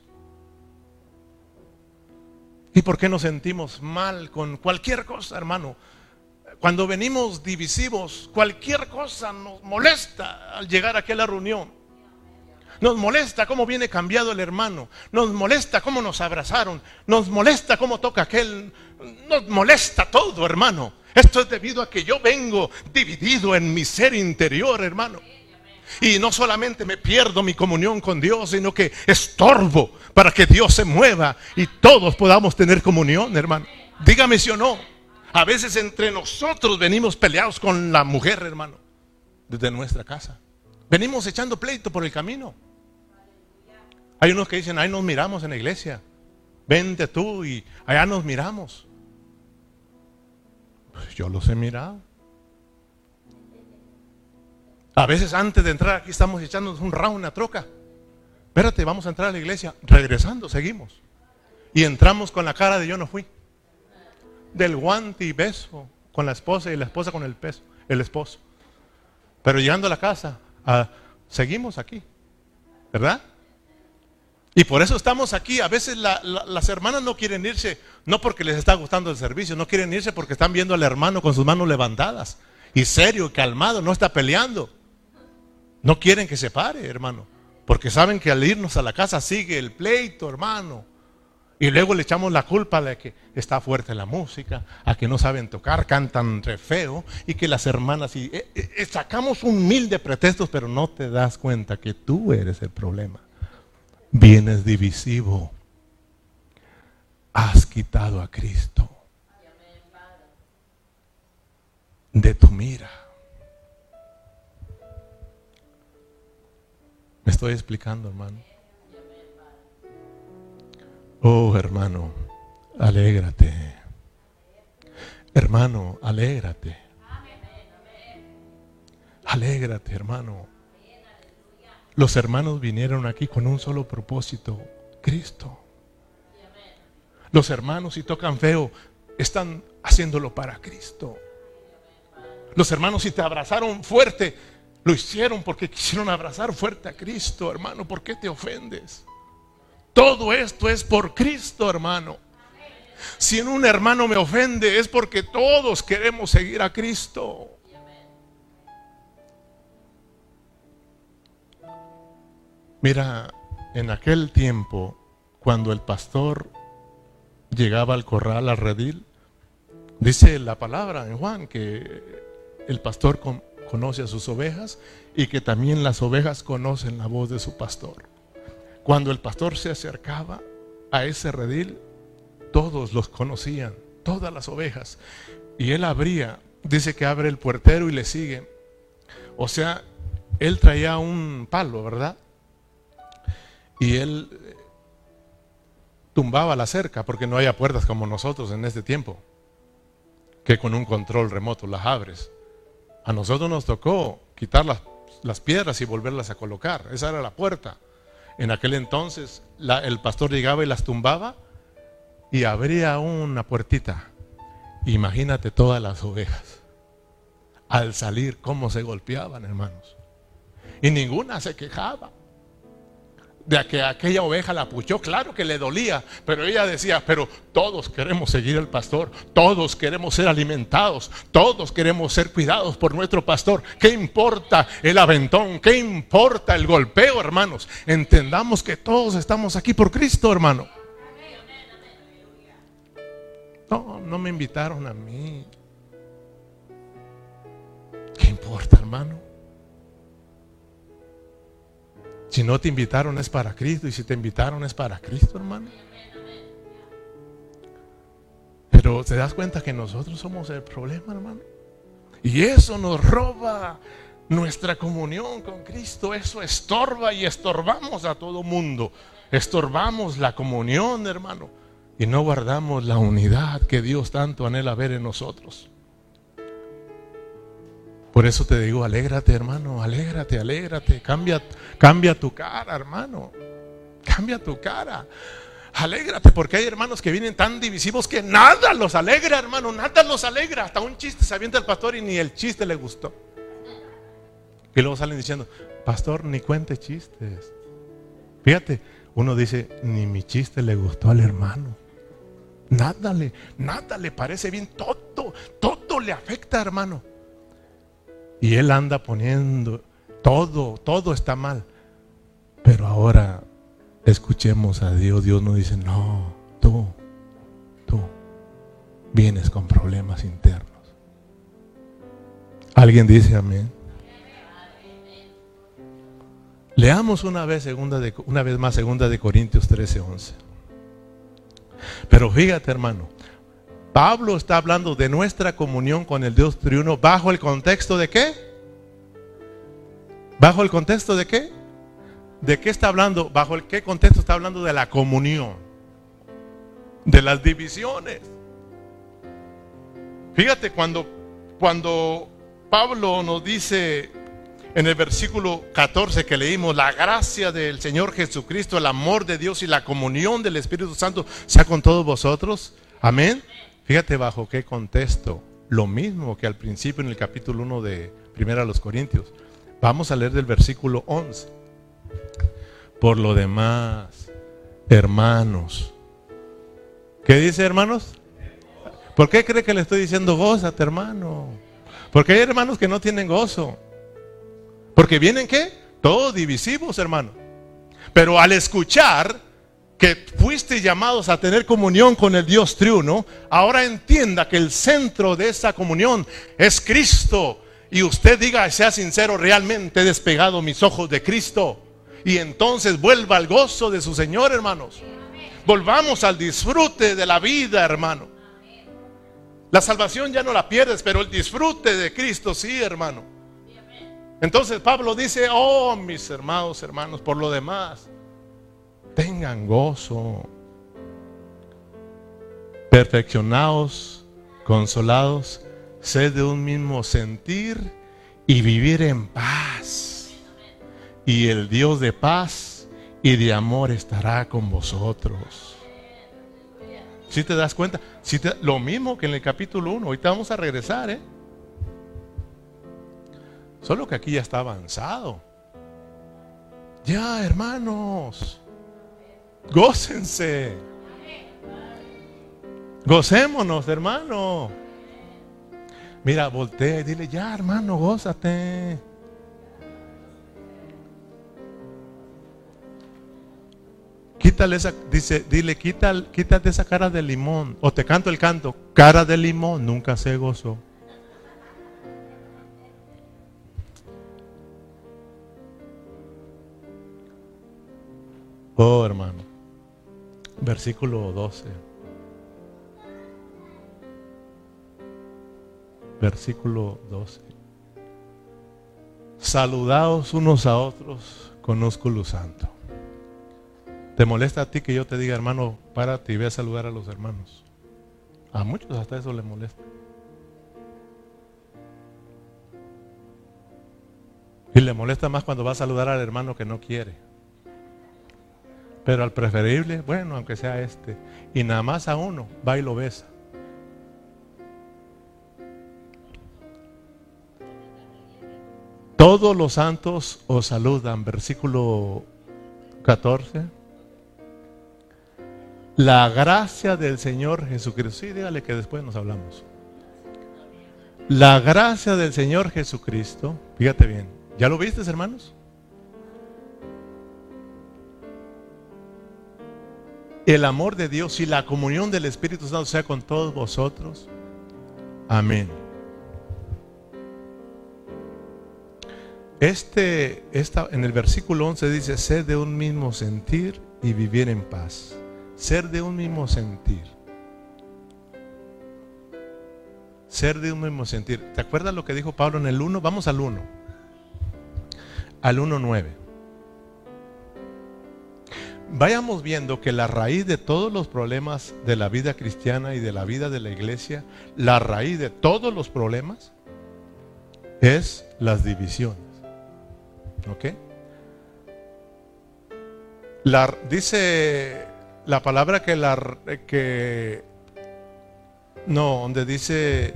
¿Y por qué nos sentimos mal con cualquier cosa, hermano? Cuando venimos divisivos, cualquier cosa nos molesta al llegar aquí a la reunión. Nos molesta cómo viene cambiado el hermano. Nos molesta cómo nos abrazaron. Nos molesta cómo toca aquel. Nos molesta todo, hermano. Esto es debido a que yo vengo dividido en mi ser interior, hermano. Y no solamente me pierdo mi comunión con Dios, sino que estorbo para que Dios se mueva y todos podamos tener comunión, hermano. Dígame si o no. A veces entre nosotros venimos peleados con la mujer, hermano, desde nuestra casa. Venimos echando pleito por el camino. Hay unos que dicen, ahí nos miramos en la iglesia. Vente tú y allá nos miramos. Pues yo los he mirado. A veces antes de entrar aquí estamos echándonos un round, una troca. Espérate, vamos a entrar a la iglesia. Regresando, seguimos. Y entramos con la cara de yo no fui. Del guante y beso con la esposa y la esposa con el peso, el esposo. Pero llegando a la casa, ah, seguimos aquí. ¿Verdad? Y por eso estamos aquí. A veces las hermanas no quieren irse, no porque les está gustando el servicio, no quieren irse porque están viendo al hermano con sus manos levantadas. Y serio, calmado, no está peleando. No quieren que se pare, hermano. Porque saben que al irnos a la casa sigue el pleito, hermano. Y luego le echamos la culpa a que está fuerte la música, a que no saben tocar, cantan re feo, y que las hermanas, y eh, eh, sacamos un mil de pretextos, pero no te das cuenta que tú eres el problema vienes divisivo. Has quitado a Cristo de tu mira. Me estoy explicando, hermano. Oh, hermano, alégrate. Hermano, alégrate. Alégrate, hermano. Los hermanos vinieron aquí con un solo propósito, Cristo. Los hermanos, si tocan feo, están haciéndolo para Cristo. Los hermanos, si te abrazaron fuerte, lo hicieron porque quisieron abrazar fuerte a Cristo, hermano. ¿Por qué te ofendes? Todo esto es por Cristo, hermano. Si en un hermano me ofende, es porque todos queremos seguir a Cristo. Mira, en aquel tiempo, cuando el pastor llegaba al corral, al redil, dice la palabra en Juan que el pastor conoce a sus ovejas y que también las ovejas conocen la voz de su pastor. Cuando el pastor se acercaba a ese redil, todos los conocían, todas las ovejas. Y él abría, dice que abre el puertero y le sigue. O sea, él traía un palo, ¿verdad? Y él eh, tumbaba la cerca porque no había puertas como nosotros en este tiempo, que con un control remoto las abres. A nosotros nos tocó quitar las, las piedras y volverlas a colocar. Esa era la puerta. En aquel entonces el pastor llegaba y las tumbaba y abría una puertita. Imagínate todas las ovejas. Al salir, cómo se golpeaban, hermanos. Y ninguna se quejaba de que aquella oveja la puchó, claro que le dolía, pero ella decía, pero todos queremos seguir al pastor, todos queremos ser alimentados, todos queremos ser cuidados por nuestro pastor. ¿Qué importa el aventón? ¿Qué importa el golpeo, hermanos? Entendamos que todos estamos aquí por Cristo, hermano. No, no me invitaron a mí. ¿Qué importa, hermano? Si no te invitaron es para Cristo y si te invitaron es para Cristo, hermano. Pero te das cuenta que nosotros somos el problema, hermano. Y eso nos roba nuestra comunión con Cristo. Eso estorba y estorbamos a todo mundo. Estorbamos la comunión, hermano. Y no guardamos la unidad que Dios tanto anhela ver en nosotros. Por eso te digo, alégrate hermano, alégrate, alégrate, cambia, cambia tu cara hermano. Cambia tu cara. Alégrate porque hay hermanos que vienen tan divisivos que nada los alegra, hermano, nada los alegra. Hasta un chiste se avienta el pastor y ni el chiste le gustó. Y luego salen diciendo, pastor, ni cuente chistes. Fíjate, uno dice, ni mi chiste le gustó al hermano. Nada le, nada le parece bien, todo, todo le afecta, hermano. Y él anda poniendo, todo, todo está mal. Pero ahora escuchemos a Dios. Dios nos dice, no, tú, tú vienes con problemas internos. ¿Alguien dice amén? Leamos una vez, segunda una vez más segunda de Corintios 13, 11. Pero fíjate, hermano, Pablo está hablando de nuestra comunión con el Dios triuno bajo el contexto de qué? ¿Bajo el contexto de qué? ¿De qué está hablando? ¿Bajo el qué contexto está hablando? De la comunión, de las divisiones. Fíjate cuando, cuando Pablo nos dice en el versículo 14 que leímos, la gracia del Señor Jesucristo, el amor de Dios y la comunión del Espíritu Santo sea con todos vosotros. Amén. Fíjate bajo qué contexto. Lo mismo que al principio en el capítulo 1 de Primera a los Corintios. Vamos a leer del versículo 11. Por lo demás, hermanos. ¿Qué dice, hermanos? ¿Por qué cree que le estoy diciendo gózate, hermano? Porque hay hermanos que no tienen gozo. Porque vienen qué? Todos divisivos, hermano. Pero al escuchar que fuiste llamados a tener comunión con el Dios triuno, ahora entienda que el centro de esa comunión es Cristo. Y usted diga, sea sincero, realmente he despegado mis ojos de Cristo. Y entonces vuelva al gozo de su Señor, hermanos. Volvamos al disfrute de la vida, hermano. La salvación ya no la pierdes, pero el disfrute de Cristo sí, hermano. Entonces Pablo dice, oh mis hermanos, hermanos, por lo demás, tengan gozo, perfeccionados, consolados, sed de un mismo sentir y vivir en paz. Y el Dios de paz y de amor estará con vosotros. Si te das cuenta, si lo mismo que en el capítulo 1, ahorita vamos a regresar, ¿eh? Solo que aquí ya está avanzado. Ya, hermanos, gócense. Gocémonos, hermano. Mira, voltea y dile, ya, hermano, gózate. Quítale esa, dice, dile, quítate esa cara de limón. O te canto el canto, cara de limón, nunca se gozó. Oh, hermano. Versículo 12. Versículo 12. Saludaos unos a otros con ósculo santo. ¿Te molesta a ti que yo te diga, hermano, párate y ve a saludar a los hermanos? A muchos hasta eso les molesta. Y le molesta más cuando va a saludar al hermano que no quiere. Pero al preferible, bueno, aunque sea este. Y nada más a uno, va y lo besa. Todos los santos os saludan, versículo 14. La gracia del Señor Jesucristo. Sí, dígale que después nos hablamos. La gracia del Señor Jesucristo. Fíjate bien. ¿Ya lo viste, hermanos? El amor de Dios y la comunión del Espíritu Santo sea con todos vosotros. Amén. Este, esta, en el versículo 11 dice, ser de un mismo sentir y vivir en paz. Ser de un mismo sentir. Ser de un mismo sentir. ¿Te acuerdas lo que dijo Pablo en el 1? Vamos al 1. Al 1.9 vayamos viendo que la raíz de todos los problemas de la vida cristiana y de la vida de la iglesia, la raíz de todos los problemas es las divisiones. ¿Ok? Dice la palabra que la que no, donde dice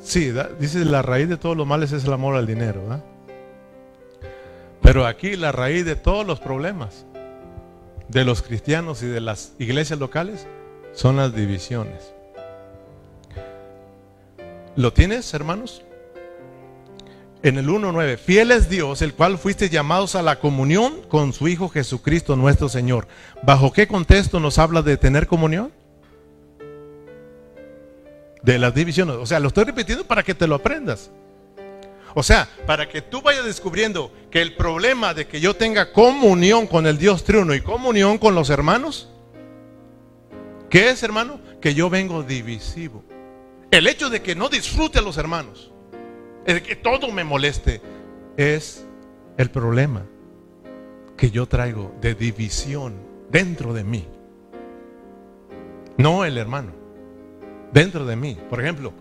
sí, dice la raíz de todos los males es el amor al dinero, ¿verdad? Pero aquí la raíz de todos los problemas de los cristianos y de las iglesias locales son las divisiones. ¿Lo tienes, hermanos? En el 1.9, fiel es Dios, el cual fuiste llamados a la comunión con su Hijo Jesucristo nuestro Señor. ¿Bajo qué contexto nos habla de tener comunión? De las divisiones. O sea, lo estoy repitiendo para que te lo aprendas. O sea, para que tú vayas descubriendo que el problema de que yo tenga comunión con el Dios triuno y comunión con los hermanos, ¿qué es, hermano? Que yo vengo divisivo. El hecho de que no disfrute a los hermanos, el que todo me moleste, es el problema que yo traigo de división dentro de mí. No el hermano, dentro de mí. Por ejemplo,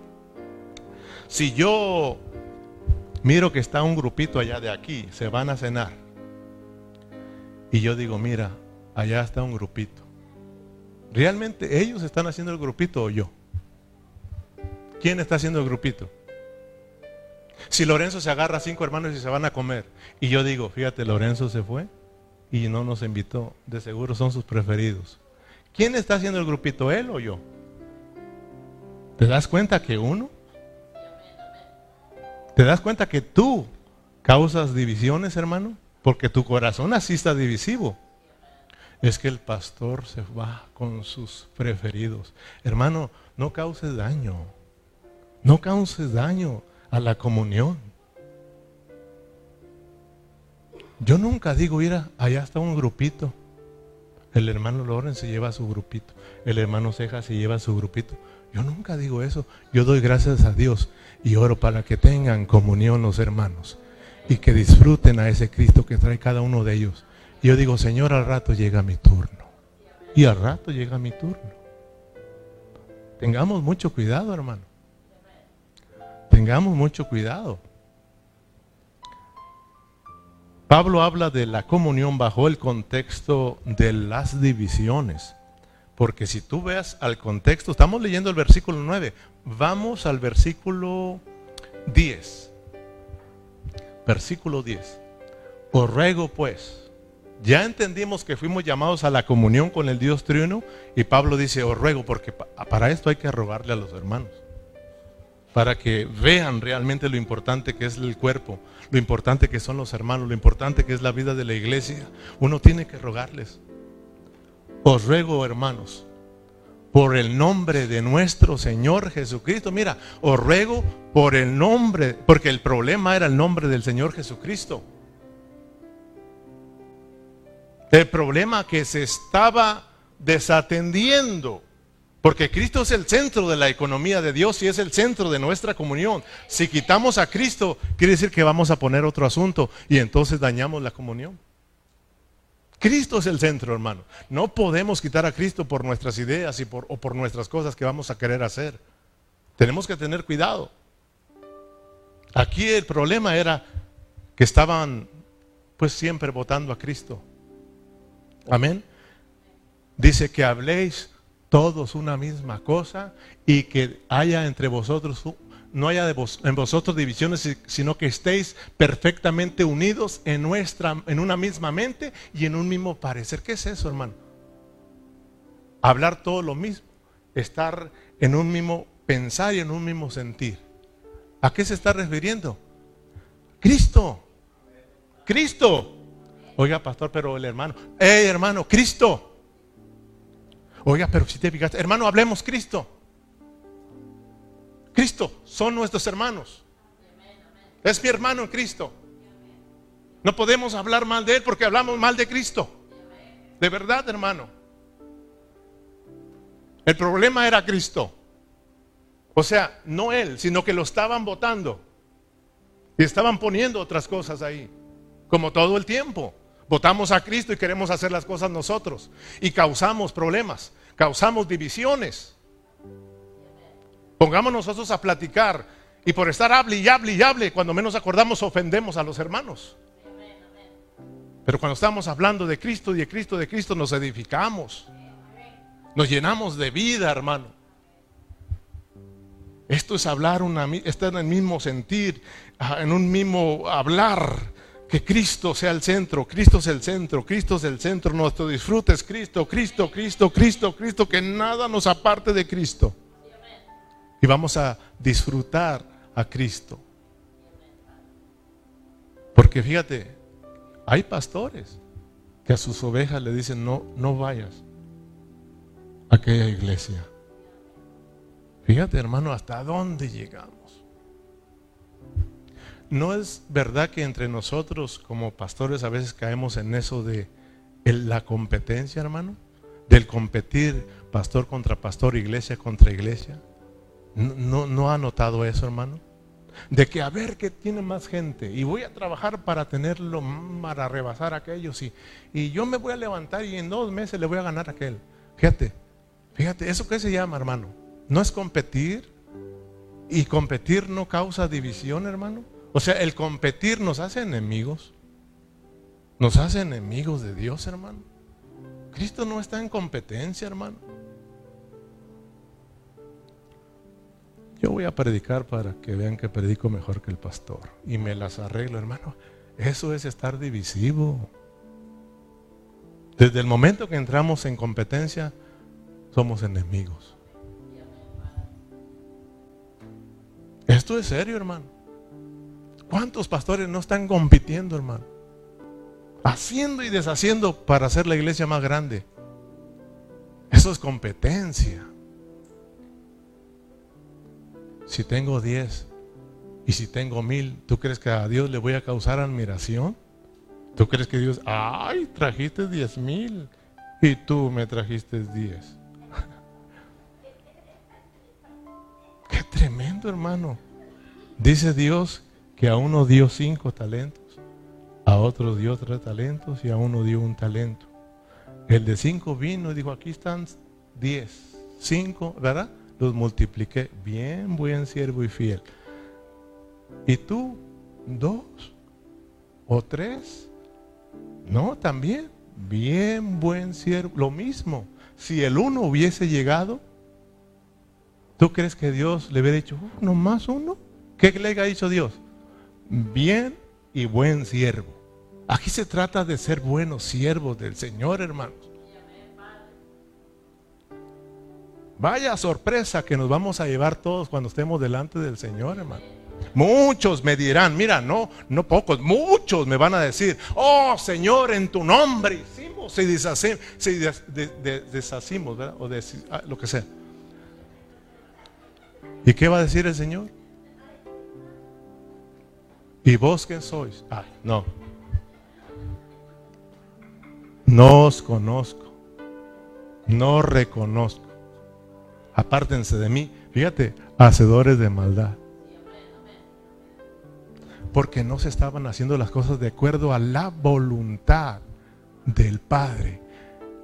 si yo miro que está un grupito allá de aquí, se van a cenar. Y yo digo, mira, allá está un grupito. ¿Realmente ellos están haciendo el grupito o yo? ¿Quién está haciendo el grupito? Si Lorenzo se agarra a cinco hermanos y se van a comer, y yo digo, fíjate, Lorenzo se fue y no nos invitó, de seguro son sus preferidos. ¿Quién está haciendo el grupito, él o yo? ¿Te das cuenta que uno ¿Te das cuenta que tú causas divisiones, hermano? Porque tu corazón así está divisivo. Es que el pastor se va con sus preferidos. Hermano, no causes daño. No causes daño a la comunión. Yo nunca digo, mira, allá está un grupito. El hermano Loren se lleva su grupito. El hermano Ceja se lleva su grupito. Yo nunca digo eso. Yo doy gracias a Dios y oro para que tengan comunión los hermanos y que disfruten a ese Cristo que trae cada uno de ellos. Y yo digo, Señor, al rato llega mi turno. Y al rato llega mi turno. Tengamos mucho cuidado, hermano. Tengamos mucho cuidado. Pablo habla de la comunión bajo el contexto de las divisiones. Porque si tú veas al contexto, estamos leyendo el versículo 9, vamos al versículo 10. Versículo 10. Os ruego pues, ya entendimos que fuimos llamados a la comunión con el Dios triuno y Pablo dice, os ruego, porque para esto hay que rogarle a los hermanos, para que vean realmente lo importante que es el cuerpo, lo importante que son los hermanos, lo importante que es la vida de la iglesia. Uno tiene que rogarles. Os ruego, hermanos, por el nombre de nuestro Señor Jesucristo. Mira, os ruego por el nombre, porque el problema era el nombre del Señor Jesucristo. El problema que se estaba desatendiendo. Porque Cristo es el centro de la economía de Dios y es el centro de nuestra comunión. Si quitamos a Cristo, quiere decir que vamos a poner otro asunto y entonces dañamos la comunión. Cristo es el centro, hermano. No podemos quitar a Cristo por nuestras ideas y por, o por nuestras cosas que vamos a querer hacer. Tenemos que tener cuidado. Aquí el problema era que estaban pues siempre votando a Cristo. Amén. Dice que habléis todos una misma cosa y que haya entre vosotros no haya en vosotros divisiones, sino que estéis perfectamente unidos en, nuestra, en una misma mente y en un mismo parecer. ¿Qué es eso, hermano? Hablar todo lo mismo, estar en un mismo pensar y en un mismo sentir. ¿A qué se está refiriendo? Cristo. Cristo. Oiga, pastor, pero el hermano, hey hermano, Cristo. Oiga, pero si te fijaste, hermano, hablemos Cristo. Cristo, son nuestros hermanos. Es mi hermano en Cristo. No podemos hablar mal de Él porque hablamos mal de Cristo. De verdad, hermano. El problema era Cristo. O sea, no Él, sino que lo estaban votando. Y estaban poniendo otras cosas ahí. Como todo el tiempo. Votamos a Cristo y queremos hacer las cosas nosotros. Y causamos problemas, causamos divisiones. Pongamos nosotros a platicar y por estar hable y hable y hable, cuando menos acordamos ofendemos a los hermanos. Pero cuando estamos hablando de Cristo y de Cristo, de Cristo, nos edificamos. Nos llenamos de vida, hermano. Esto es hablar, una, está en el mismo sentir, ah, en un mismo hablar. Que Cristo sea el centro, Cristo es el centro, Cristo es el centro, nuestro disfrute es Cristo, Cristo, Cristo, Cristo, Cristo, que nada nos aparte de Cristo. Y vamos a disfrutar a Cristo. Porque fíjate, hay pastores que a sus ovejas le dicen, no, no vayas a aquella iglesia. Fíjate hermano, hasta dónde llegamos. ¿No es verdad que entre nosotros como pastores a veces caemos en eso de la competencia, hermano? Del competir pastor contra pastor, iglesia contra iglesia. ¿No, no, ha notado eso, hermano? De que a ver que tiene más gente y voy a trabajar para tenerlo, para rebasar a aquellos y, y yo me voy a levantar y en dos meses le voy a ganar a aquel. Fíjate, fíjate, ¿eso qué se llama, hermano? ¿No es competir? ¿Y competir no causa división, hermano? O sea, el competir nos hace enemigos. Nos hace enemigos de Dios, hermano. Cristo no está en competencia, hermano. Yo voy a predicar para que vean que predico mejor que el pastor. Y me las arreglo, hermano. Eso es estar divisivo. Desde el momento que entramos en competencia, somos enemigos. Esto es serio, hermano. ¿Cuántos pastores no están compitiendo, hermano? Haciendo y deshaciendo para hacer la iglesia más grande. Eso es competencia. Si tengo diez y si tengo mil, ¿tú crees que a Dios le voy a causar admiración? ¿Tú crees que Dios, ay, trajiste diez mil y tú me trajiste diez? Qué tremendo, hermano. Dice Dios que a uno dio cinco talentos, a otro dio tres talentos y a uno dio un talento. El de cinco vino y dijo, aquí están diez, cinco, ¿verdad? Los multipliqué. Bien, buen siervo y fiel. ¿Y tú? ¿Dos? ¿O tres? No, también. Bien, buen siervo. Lo mismo. Si el uno hubiese llegado, ¿tú crees que Dios le hubiera dicho, oh, no más uno? ¿Qué le ha dicho Dios? bien y buen siervo. Aquí se trata de ser buenos siervos del Señor, hermanos. Vaya sorpresa que nos vamos a llevar todos cuando estemos delante del Señor, hermano. Muchos me dirán, mira, no, no pocos, muchos me van a decir, oh Señor, en tu nombre hicimos, si deshacimos, deshacimos, ¿verdad? O ah, lo que sea. ¿Y qué va a decir el Señor? ¿Y vos qué sois? Ay, no. No os conozco. No reconozco. Apártense de mí. Fíjate, hacedores de maldad. Porque no se estaban haciendo las cosas de acuerdo a la voluntad del Padre.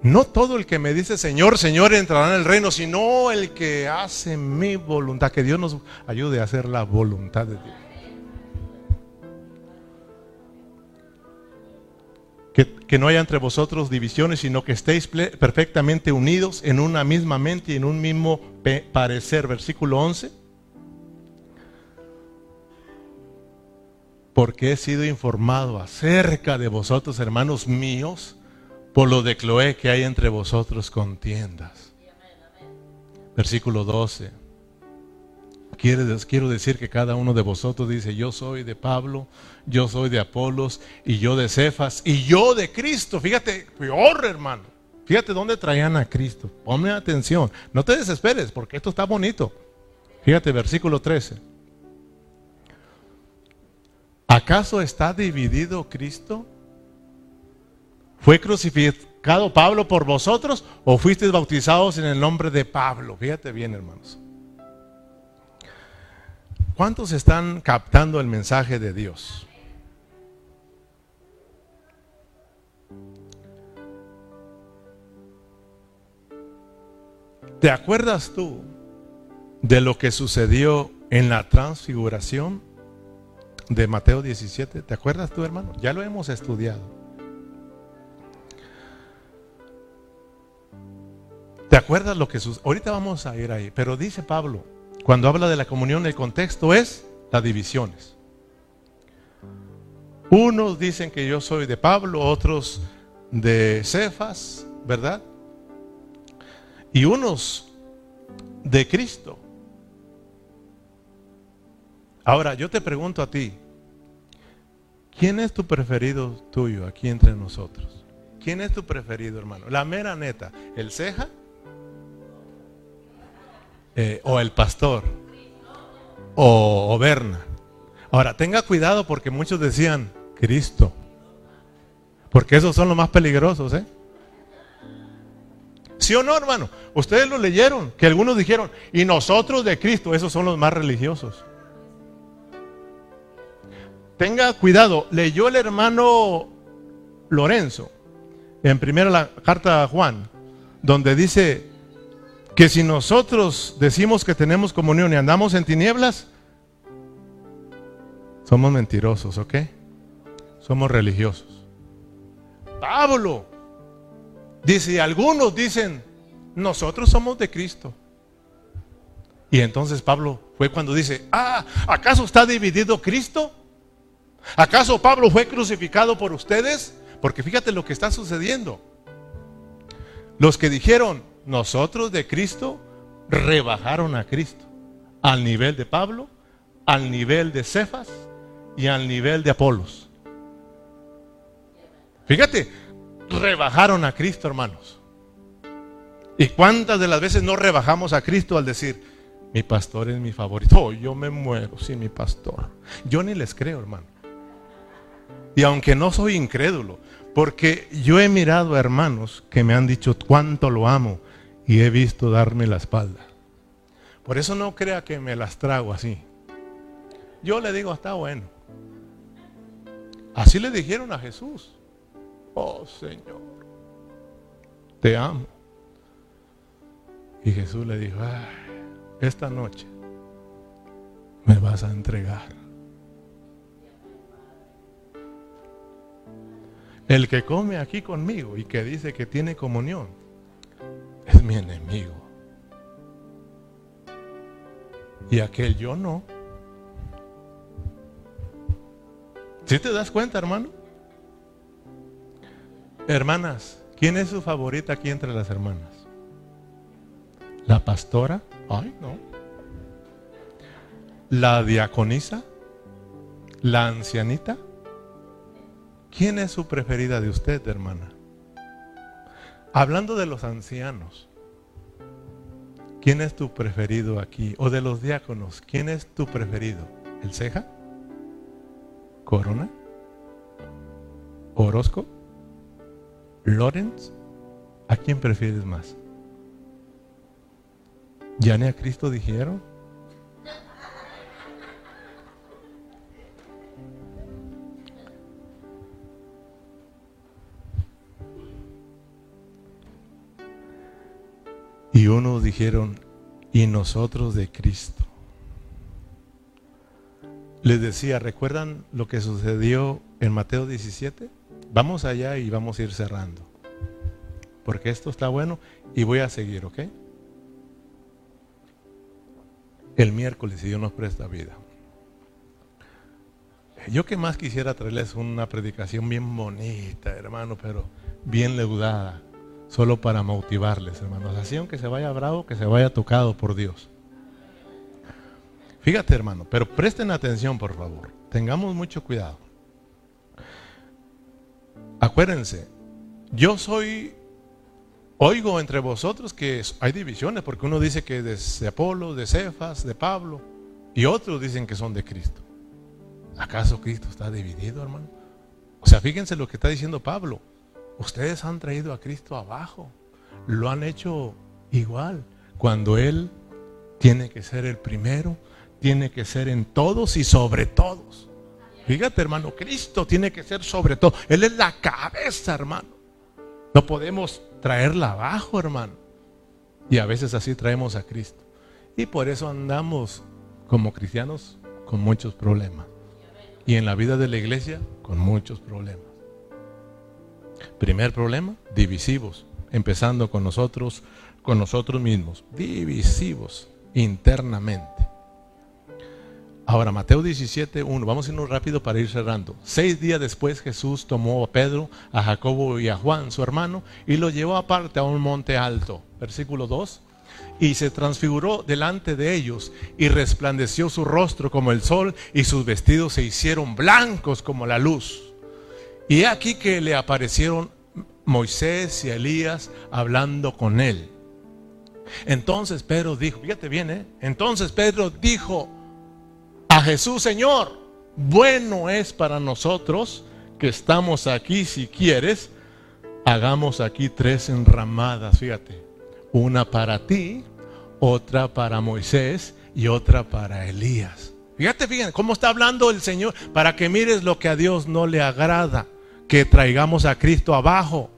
No todo el que me dice Señor, Señor entrará en el reino, sino el que hace mi voluntad. Que Dios nos ayude a hacer la voluntad de Dios. Que, no haya entre vosotros divisiones, sino que estéis perfectamente unidos en una misma mente y en un mismo parecer. Versículo 11. Porque he sido informado acerca de vosotros, hermanos míos, por lo de Cloé que hay entre vosotros contiendas. Versículo 12 quiero decir que cada uno de vosotros dice, yo soy de Pablo, yo soy de Apolos, y yo de Cefas, y yo de Cristo. Fíjate, peor hermano. Fíjate dónde traían a Cristo. Ponme atención. No te desesperes, porque esto está bonito. Fíjate, versículo 13. ¿Acaso está dividido Cristo? ¿Fue crucificado Pablo por vosotros o fuisteis bautizados en el nombre de Pablo? Fíjate bien, hermanos. ¿Cuántos están captando el mensaje de Dios? ¿Te acuerdas tú de lo que sucedió en la transfiguración de Mateo 17? ¿Te acuerdas tú, hermano? Ya lo hemos estudiado. ¿Te acuerdas lo que sucedió? Ahorita vamos a ir ahí, pero dice Pablo, cuando habla de la comunión, el contexto es las divisiones. Unos dicen que yo soy de Pablo, otros de Cefas, ¿verdad? Y unos de Cristo. Ahora, yo te pregunto a ti, ¿quién es tu preferido tuyo aquí entre nosotros? ¿Quién es tu preferido, hermano? La mera neta, ¿el ceja? Eh, ¿O el pastor? ¿O, o Berna? Ahora, tenga cuidado porque muchos decían, Cristo. Porque esos son los más peligrosos, ¿eh? ¿Sí o no, hermano? Ustedes lo leyeron, que algunos dijeron, y nosotros de Cristo, esos son los más religiosos. Tenga cuidado, leyó el hermano Lorenzo en primera la carta a Juan, donde dice que si nosotros decimos que tenemos comunión y andamos en tinieblas, somos mentirosos, ¿ok? somos religiosos. Pablo dice, algunos dicen, nosotros somos de Cristo. Y entonces Pablo fue cuando dice, ah, ¿acaso está dividido Cristo? ¿Acaso Pablo fue crucificado por ustedes? Porque fíjate lo que está sucediendo. Los que dijeron, nosotros de Cristo, rebajaron a Cristo al nivel de Pablo, al nivel de Cefas y al nivel de Apolos. Fíjate, rebajaron a Cristo, hermanos. ¿Y cuántas de las veces no rebajamos a Cristo al decir, mi pastor es mi favorito? Oh, yo me muero sin mi pastor. Yo ni les creo, hermano. Y aunque no soy incrédulo, porque yo he mirado a hermanos que me han dicho cuánto lo amo y he visto darme la espalda. Por eso no crea que me las trago así. Yo le digo, está bueno. Así le dijeron a Jesús. Oh Señor, te amo. Y Jesús le dijo, esta noche me vas a entregar. El que come aquí conmigo y que dice que tiene comunión es mi enemigo. Y aquel yo no. ¿Sí te das cuenta, hermano? Hermanas, ¿quién es su favorita aquí entre las hermanas? ¿La pastora? Ay, no. ¿La diaconisa? ¿La ancianita? ¿Quién es su preferida de usted, hermana? Hablando de los ancianos, ¿quién es tu preferido aquí? O de los diáconos, ¿quién es tu preferido? ¿El ceja? ¿Corona? ¿Orozco? Lorenz, ¿a quién prefieres más? ¿Ya ni a Cristo dijeron? Y unos dijeron, y nosotros de Cristo. Les decía, ¿recuerdan lo que sucedió en Mateo 17? Vamos allá y vamos a ir cerrando. Porque esto está bueno y voy a seguir, ¿ok? El miércoles, si Dios nos presta vida. Yo que más quisiera traerles una predicación bien bonita, hermano, pero bien leudada, solo para motivarles, hermanos. Así aunque se vaya bravo, que se vaya tocado por Dios. Fíjate, hermano, pero presten atención, por favor. Tengamos mucho cuidado. Acuérdense, yo soy, oigo entre vosotros que hay divisiones, porque uno dice que es de Apolo, de Cefas, de Pablo, y otros dicen que son de Cristo. ¿Acaso Cristo está dividido, hermano? O sea, fíjense lo que está diciendo Pablo. Ustedes han traído a Cristo abajo. Lo han hecho igual. Cuando Él tiene que ser el primero, tiene que ser en todos y sobre todos. Fíjate, hermano, Cristo tiene que ser sobre todo. Él es la cabeza, hermano. No podemos traerla abajo, hermano. Y a veces así traemos a Cristo. Y por eso andamos como cristianos con muchos problemas. Y en la vida de la iglesia con muchos problemas. Primer problema, divisivos. Empezando con nosotros con nosotros mismos, divisivos internamente. Ahora, Mateo 17, 1, vamos a irnos rápido para ir cerrando. Seis días después Jesús tomó a Pedro, a Jacobo y a Juan, su hermano, y lo llevó aparte a un monte alto. Versículo 2. Y se transfiguró delante de ellos y resplandeció su rostro como el sol y sus vestidos se hicieron blancos como la luz. Y aquí que le aparecieron Moisés y Elías hablando con él. Entonces Pedro dijo, fíjate bien, ¿eh? entonces Pedro dijo a Jesús, Señor, bueno es para nosotros que estamos aquí, si quieres, hagamos aquí tres enramadas, fíjate, una para ti, otra para Moisés y otra para Elías. Fíjate, fíjate, cómo está hablando el Señor para que mires lo que a Dios no le agrada, que traigamos a Cristo abajo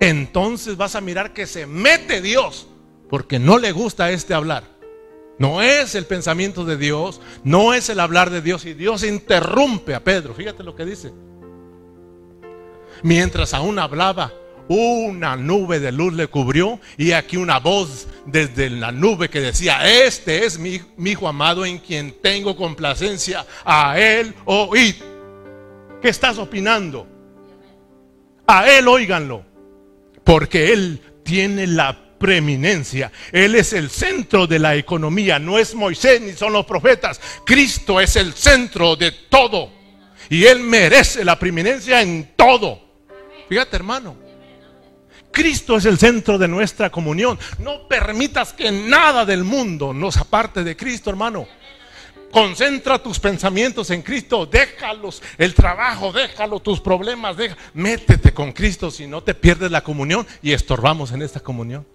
entonces vas a mirar que se mete Dios, porque no le gusta este hablar. No es el pensamiento de Dios, no es el hablar de Dios, y Dios interrumpe a Pedro. Fíjate lo que dice. Mientras aún hablaba, una nube de luz le cubrió y aquí una voz desde la nube que decía, este es mi, hijo amado en quien tengo complacencia, a él oíd. ¿Qué estás opinando? A él oíganlo porque Él tiene la preeminencia. Él es el centro de la economía, no es Moisés ni son los profetas. Cristo es el centro de todo. Y Él merece la preeminencia en todo. Fíjate hermano. Cristo es el centro de nuestra comunión. No permitas que nada del mundo nos aparte de Cristo, hermano. Concentra tus pensamientos en Cristo, déjalos, el trabajo, déjalo, tus problemas, deja, métete con Cristo, si no te pierdes la comunión y estorbamos en esta comunión.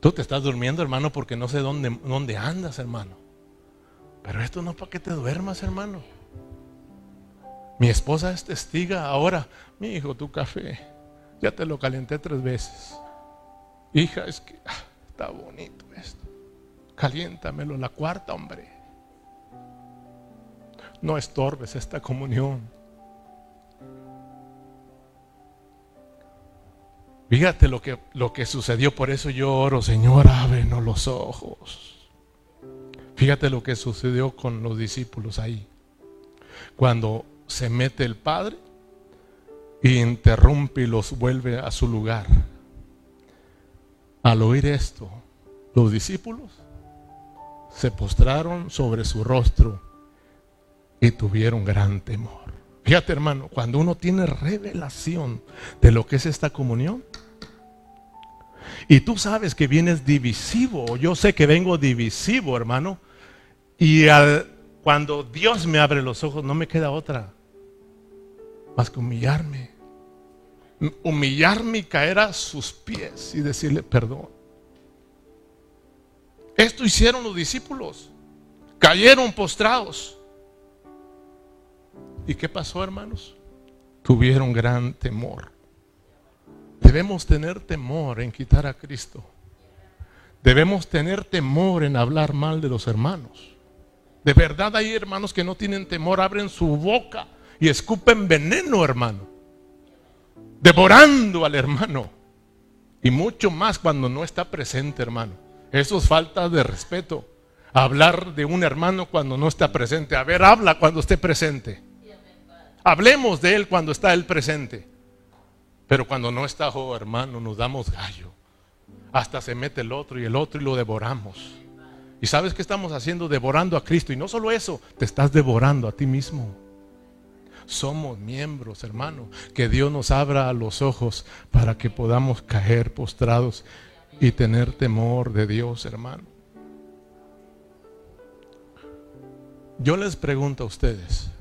Tú te estás durmiendo, hermano, porque no sé dónde, dónde andas, hermano. Pero esto no es para que te duermas, hermano. Mi esposa es testiga ahora. Mi hijo, tu café, ya te lo calenté tres veces. Hija, es que ah, está bonito esto. Caliéntamelo la cuarta, hombre. No estorbes esta comunión. Fíjate lo que, lo que sucedió, por eso yo oro, Señor, ábrenos los ojos. Fíjate lo que sucedió con los discípulos ahí. Cuando se mete el Padre y interrumpe y los vuelve a su lugar. Al oír esto, los discípulos se postraron sobre su rostro y tuvieron gran temor. Fíjate hermano, cuando uno tiene revelación de lo que es esta comunión, y tú sabes que vienes divisivo, yo sé que vengo divisivo hermano, y cuando Dios me abre los ojos no me queda otra más que humillarme. Humillarme y caer a sus pies y decirle perdón. Esto hicieron los discípulos. Cayeron postrados. ¿Y qué pasó, hermanos? Tuvieron gran temor. Debemos tener temor en quitar a Cristo. Debemos tener temor en hablar mal de los hermanos. De verdad hay hermanos que no tienen temor, abren su boca y escupen veneno, hermano. Devorando al hermano. Y mucho más cuando no está presente, hermano. Eso es falta de respeto. Hablar de un hermano cuando no está presente. A ver, habla cuando esté presente. Hablemos de él cuando está él presente. Pero cuando no está, oh hermano, nos damos gallo. Hasta se mete el otro y el otro y lo devoramos. ¿Y sabes qué estamos haciendo? Devorando a Cristo. Y no solo eso, te estás devorando a ti mismo. Somos miembros, hermano. Que Dios nos abra los ojos para que podamos caer postrados y tener temor de Dios, hermano. Yo les pregunto a ustedes,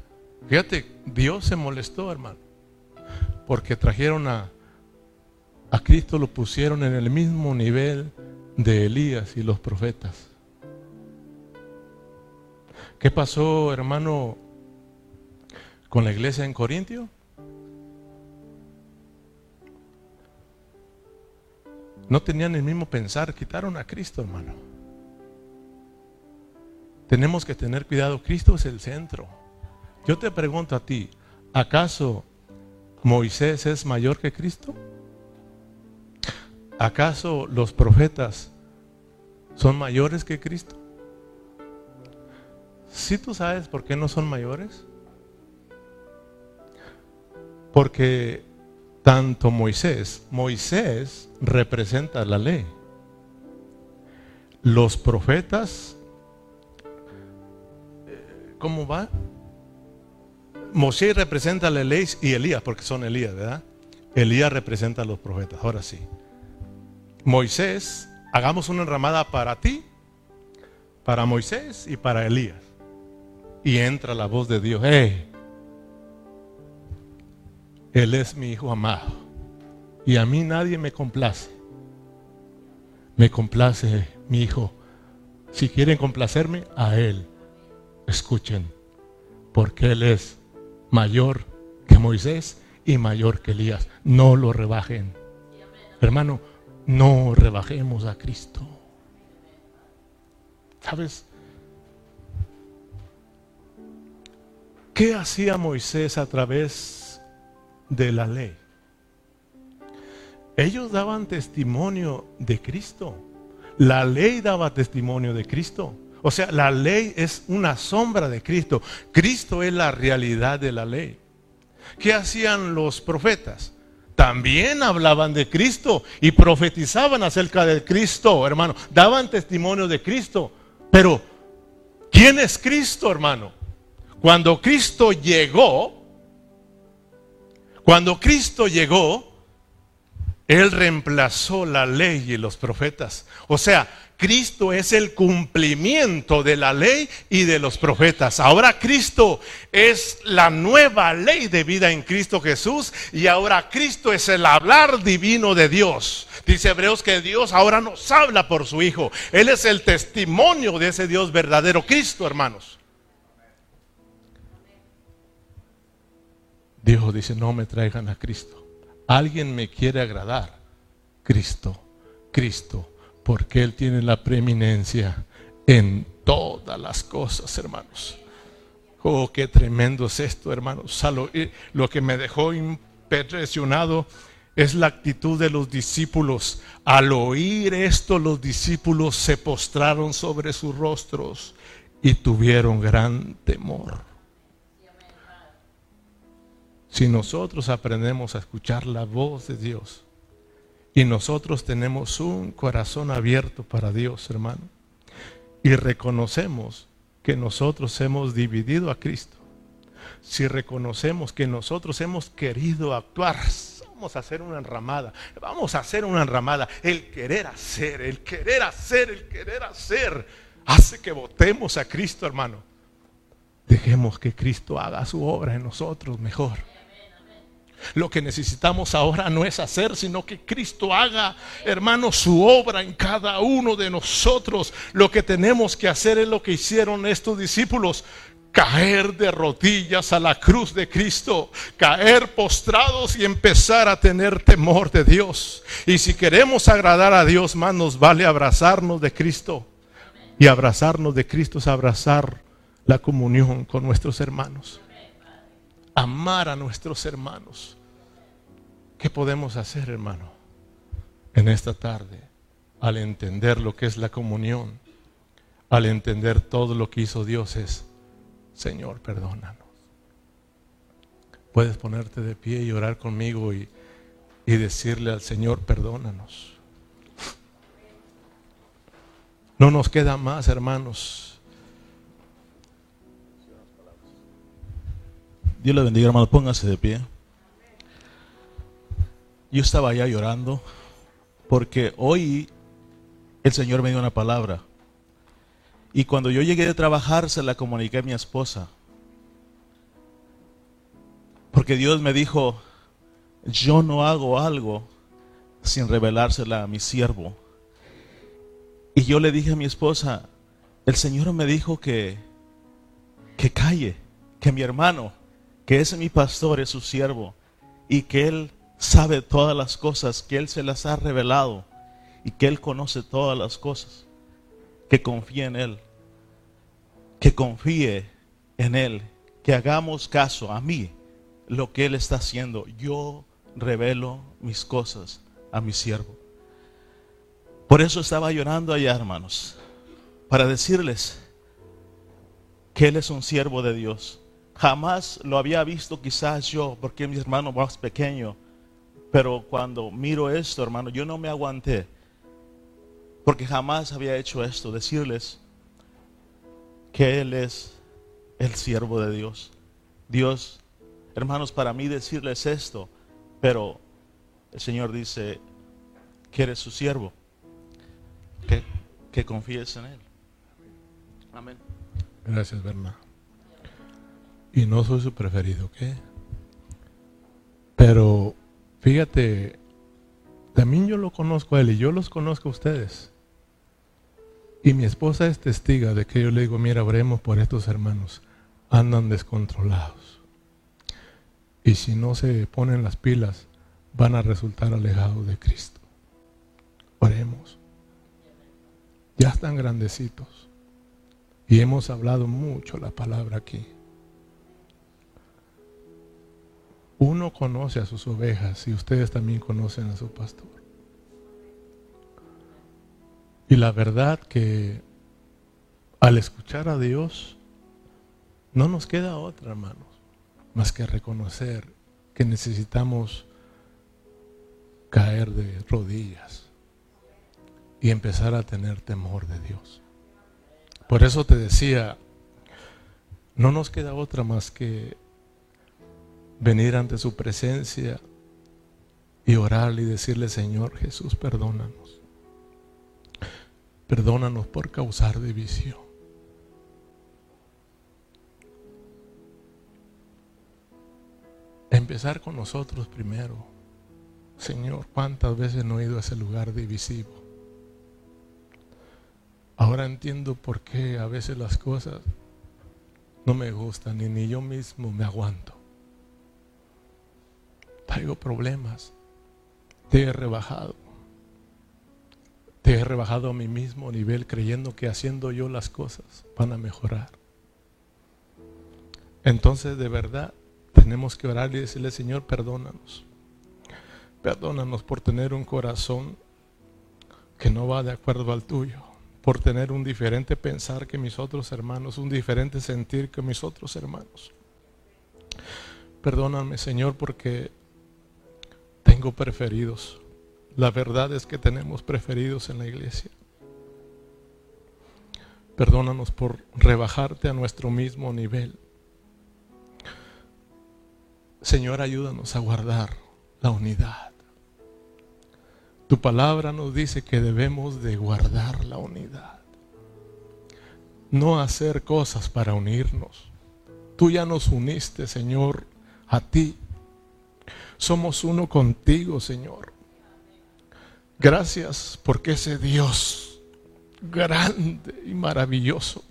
fíjate, Dios se molestó, hermano, porque trajeron a, a Cristo, lo pusieron en el mismo nivel de Elías y los profetas. ¿Qué pasó, hermano, con la iglesia en Corintio? No tenían el mismo pensar, quitaron a Cristo, hermano. Tenemos que tener cuidado, Cristo es el centro. Yo te pregunto a ti, ¿acaso Moisés es mayor que Cristo? ¿acaso los profetas son mayores que Cristo? ¿Sí tú sabes por qué no son mayores? Porque tanto Moisés, Moisés representa la ley. Los profetas, eh, ¿cómo va? Moisés representa la ley y Elías, porque son Elías, ¿verdad? Elías representa a los profetas, ahora sí. Moisés, hagamos una enramada para ti, para Moisés y para Elías. Y entra la voz de Dios, hey, él es mi hijo amado. Y a mí nadie me complace. Me complace mi hijo. Si quieren complacerme, a Él. Escuchen. Porque Él es mayor que Moisés y mayor que Elías. No lo rebajen. Hermano, no rebajemos a Cristo. ¿Sabes? ¿Qué hacía Moisés a través de la ley. Ellos daban testimonio de Cristo. La ley daba testimonio de Cristo. O sea, la ley es una sombra de Cristo. Cristo es la realidad de la ley. ¿Qué hacían los profetas? También hablaban de Cristo y profetizaban acerca de Cristo, hermano. Daban testimonio de Cristo. Pero, ¿quién es Cristo, hermano? Cuando Cristo llegó, cuando Cristo llegó, Él reemplazó la ley y los profetas. O sea, Cristo es el cumplimiento de la ley y de los profetas. Ahora Cristo es la nueva ley de vida en Cristo Jesús y ahora Cristo es el hablar divino de Dios. Dice Hebreos que Dios ahora nos habla por su Hijo. Él es el testimonio de ese Dios verdadero, Cristo, hermanos. Dios dice, no me traigan a Cristo. Alguien me quiere agradar. Cristo, Cristo, porque Él tiene la preeminencia en todas las cosas, hermanos. Oh, qué tremendo es esto, hermanos. Lo que me dejó impresionado es la actitud de los discípulos. Al oír esto, los discípulos se postraron sobre sus rostros y tuvieron gran temor. Si nosotros aprendemos a escuchar la voz de Dios y nosotros tenemos un corazón abierto para Dios, hermano, y reconocemos que nosotros hemos dividido a Cristo, si reconocemos que nosotros hemos querido actuar, vamos a hacer una enramada, vamos a hacer una enramada, el querer hacer, el querer hacer, el querer hacer, hace que votemos a Cristo, hermano. Dejemos que Cristo haga su obra en nosotros mejor. Lo que necesitamos ahora no es hacer, sino que Cristo haga, hermano, su obra en cada uno de nosotros. Lo que tenemos que hacer es lo que hicieron estos discípulos. Caer de rodillas a la cruz de Cristo, caer postrados y empezar a tener temor de Dios. Y si queremos agradar a Dios, más nos vale abrazarnos de Cristo. Y abrazarnos de Cristo es abrazar la comunión con nuestros hermanos amar a nuestros hermanos. ¿Qué podemos hacer, hermano, en esta tarde al entender lo que es la comunión? Al entender todo lo que hizo Dios es, Señor, perdónanos. Puedes ponerte de pie y orar conmigo y, y decirle al Señor, perdónanos. No nos queda más, hermanos Dios le bendiga, hermano. Póngase de pie. Yo estaba allá llorando porque hoy el Señor me dio una palabra. Y cuando yo llegué de trabajar se la comuniqué a mi esposa. Porque Dios me dijo, yo no hago algo sin revelársela a mi siervo. Y yo le dije a mi esposa, el Señor me dijo que, que calle, que mi hermano que es mi pastor, es su siervo, y que Él sabe todas las cosas, que Él se las ha revelado, y que Él conoce todas las cosas, que confíe en Él, que confíe en Él, que hagamos caso a mí, lo que Él está haciendo. Yo revelo mis cosas a mi siervo. Por eso estaba llorando allá, hermanos, para decirles que Él es un siervo de Dios. Jamás lo había visto quizás yo, porque mi hermano más pequeño. Pero cuando miro esto, hermano, yo no me aguanté. Porque jamás había hecho esto, decirles que Él es el siervo de Dios. Dios, hermanos, para mí decirles esto, pero el Señor dice que eres su siervo, que, que confíes en Él. Amén. Gracias, Berna. Y no soy su preferido, ¿ok? Pero fíjate, también yo lo conozco a él y yo los conozco a ustedes. Y mi esposa es testiga de que yo le digo, mira, oremos por estos hermanos. Andan descontrolados. Y si no se ponen las pilas, van a resultar alejados de Cristo. Oremos. Ya están grandecitos. Y hemos hablado mucho la palabra aquí. Uno conoce a sus ovejas y ustedes también conocen a su pastor. Y la verdad que al escuchar a Dios, no nos queda otra, hermanos, más que reconocer que necesitamos caer de rodillas y empezar a tener temor de Dios. Por eso te decía, no nos queda otra más que venir ante su presencia y orarle y decirle, Señor Jesús, perdónanos. Perdónanos por causar división. Empezar con nosotros primero. Señor, ¿cuántas veces no he ido a ese lugar divisivo? Ahora entiendo por qué a veces las cosas no me gustan y ni yo mismo me aguanto. Traigo problemas. Te he rebajado. Te he rebajado a mi mismo nivel creyendo que haciendo yo las cosas van a mejorar. Entonces de verdad tenemos que orar y decirle, Señor, perdónanos. Perdónanos por tener un corazón que no va de acuerdo al tuyo, por tener un diferente pensar que mis otros hermanos, un diferente sentir que mis otros hermanos. Perdóname, Señor, porque preferidos. La verdad es que tenemos preferidos en la iglesia. Perdónanos por rebajarte a nuestro mismo nivel. Señor, ayúdanos a guardar la unidad. Tu palabra nos dice que debemos de guardar la unidad. No hacer cosas para unirnos. Tú ya nos uniste, Señor, a ti somos uno contigo, Señor. Gracias porque ese Dios grande y maravilloso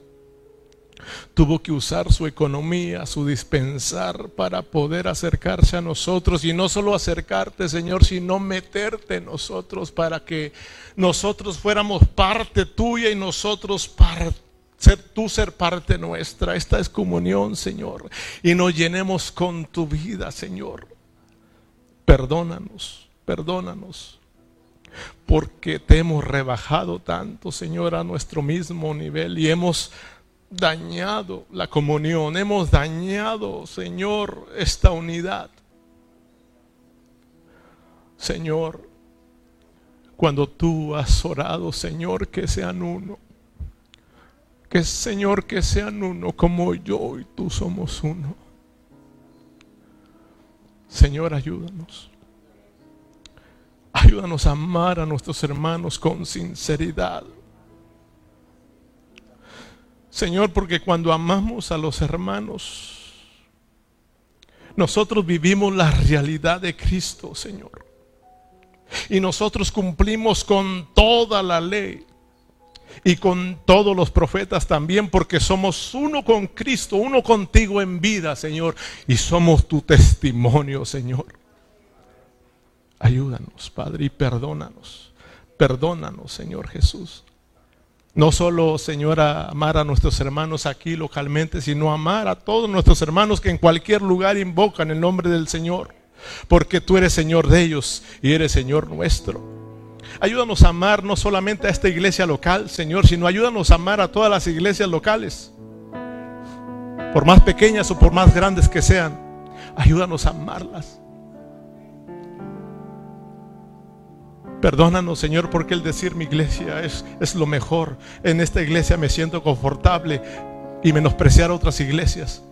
tuvo que usar su economía, su dispensar para poder acercarse a nosotros y no solo acercarte, Señor, sino meterte en nosotros para que nosotros fuéramos parte tuya y nosotros parte ser tú ser parte nuestra. Esta es comunión, Señor, y nos llenemos con tu vida, Señor. Perdónanos, perdónanos, porque te hemos rebajado tanto, Señor, a nuestro mismo nivel y hemos dañado la comunión, hemos dañado, Señor, esta unidad. Señor, cuando tú has orado, Señor, que sean uno. Que Señor, que sean uno como yo y tú somos uno. Señor, ayúdanos. Ayúdanos a amar a nuestros hermanos con sinceridad. Señor, porque cuando amamos a los hermanos, nosotros vivimos la realidad de Cristo, Señor. Y nosotros cumplimos con toda la ley y con todos los profetas también, porque somos uno con Cristo, uno contigo en vida, Señor, y somos tu testimonio, Señor. Ayúdanos, Padre, y perdónanos. Perdónanos, Señor Jesús. No solo, Señor, amar a nuestros hermanos aquí localmente, sino amar a todos nuestros hermanos que en cualquier lugar invocan el nombre del Señor. Porque tú eres Señor de ellos y eres Señor nuestro. Ayúdanos a amar no solamente a esta iglesia local, Señor, sino ayúdanos a amar a todas las iglesias locales. Por más pequeñas o por más grandes que sean, ayúdanos a amarlas. Perdónanos, Señor, porque el decir mi iglesia es, es lo mejor. En esta iglesia me siento confortable y menospreciar otras iglesias.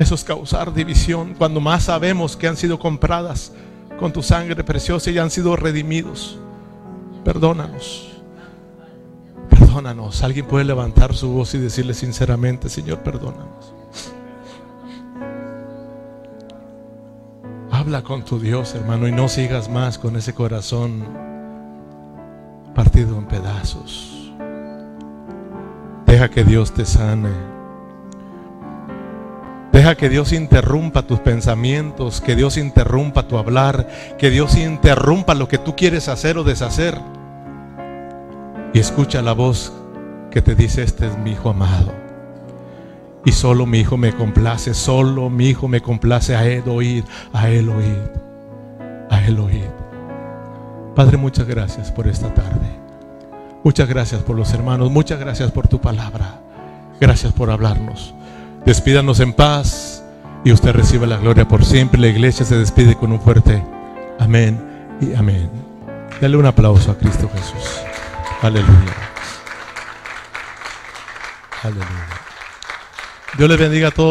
Eso es causar división cuando más sabemos que han sido compradas con tu sangre preciosa y han sido redimidos. Perdónanos. Perdónanos. Alguien puede levantar su voz y decirle sinceramente, Señor, perdónanos. Habla con tu Dios, hermano, y no sigas más con ese corazón partido en pedazos. Deja que Dios te sane. Deja que Dios interrumpa tus pensamientos, que Dios interrumpa tu hablar, que Dios interrumpa lo que tú quieres hacer o deshacer. Y escucha la voz que te dice, este es mi hijo amado. Y solo mi hijo me complace, solo mi hijo me complace, a él oír, a él oír, a él oír. Padre, muchas gracias por esta tarde. Muchas gracias por los hermanos, muchas gracias por tu palabra. Gracias por hablarnos. Despídanos en paz y usted reciba la gloria por siempre. La iglesia se despide con un fuerte amén y amén. Dale un aplauso a Cristo Jesús. Aleluya. Aleluya. Dios les bendiga a todos.